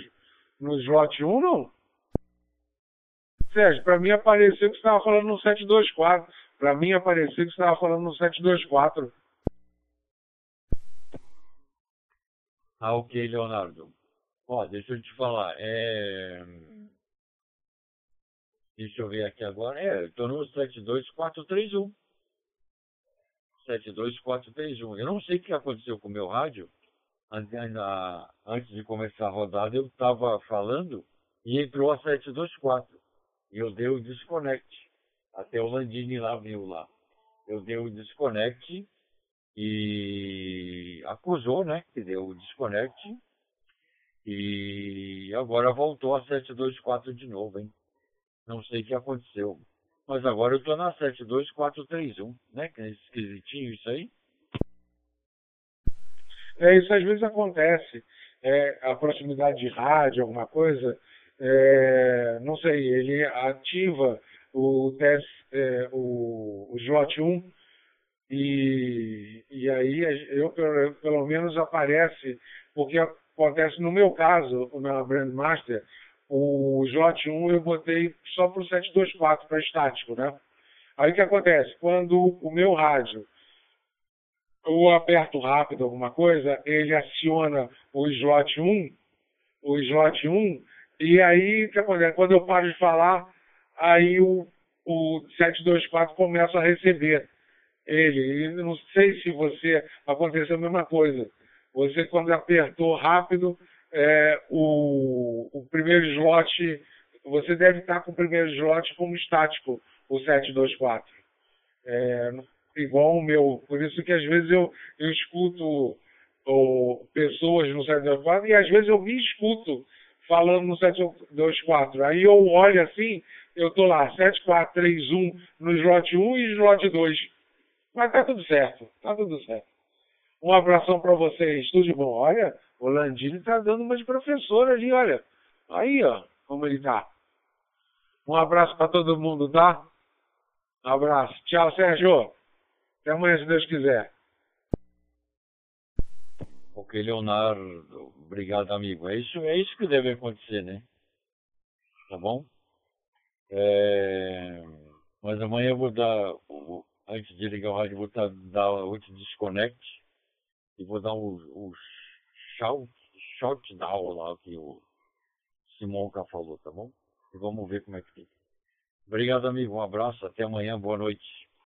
no slot 1, não? Sérgio, para mim apareceu que você estava falando no 724. Para mim apareceu que você estava falando no 724. Ah, ok, Leonardo. Ó, deixa eu te falar. É... Deixa eu ver aqui agora. É, estou no 72431. 72431. Eu não sei o que aconteceu com o meu rádio. Antes de começar a rodada, eu estava falando e entrou a 724. Eu dei o desconnect. Até o Landini lá viu lá. Eu dei o desconnect e acusou, né? Que deu o desconnect. E agora voltou a 724 de novo, hein? Não sei o que aconteceu. Mas agora eu estou na 72431, né? Que é esquisitinho isso aí. É, isso às vezes acontece. É, a proximidade de rádio, alguma coisa, é, não sei, ele ativa o teste, é, o, o slot 1 e, e aí eu pelo, pelo menos aparece, porque acontece no meu caso, na Brandmaster, o slot 1 eu botei só para o 724 para estático, né? Aí o que acontece? Quando o meu rádio eu aperto rápido alguma coisa, ele aciona o slot 1, o slot 1, e aí? Quando eu paro de falar, aí o, o 724 começa a receber ele. E não sei se você aconteceu a mesma coisa. Você, quando apertou rápido, é, o, o primeiro slot, você deve estar com o primeiro slot como estático, o 724. É, igual o meu. Por isso que às vezes eu, eu escuto ou, pessoas no 724 e às vezes eu me escuto falando no 724. Aí eu olho assim, eu tô lá, 7431 no slot 1 e slot 2. Mas tá tudo certo, tá tudo certo. Um abração para vocês, tudo de bom. Olha, o Landini tá dando uma de professor ali, olha. Aí, ó, como ele tá. Um abraço para todo mundo, tá? Um abraço. Tchau, Sérgio. Até amanhã, se Deus quiser. Ok, Leonardo. Obrigado, amigo. É isso, é isso que deve acontecer, né? Tá bom? É... Mas amanhã eu vou dar antes de ligar o rádio, vou dar, dar outro desconect e vou dar o, o shout, shout down lá que o Simonca falou, tá bom? E vamos ver como é que fica. Obrigado, amigo. Um abraço. Até amanhã. Boa noite.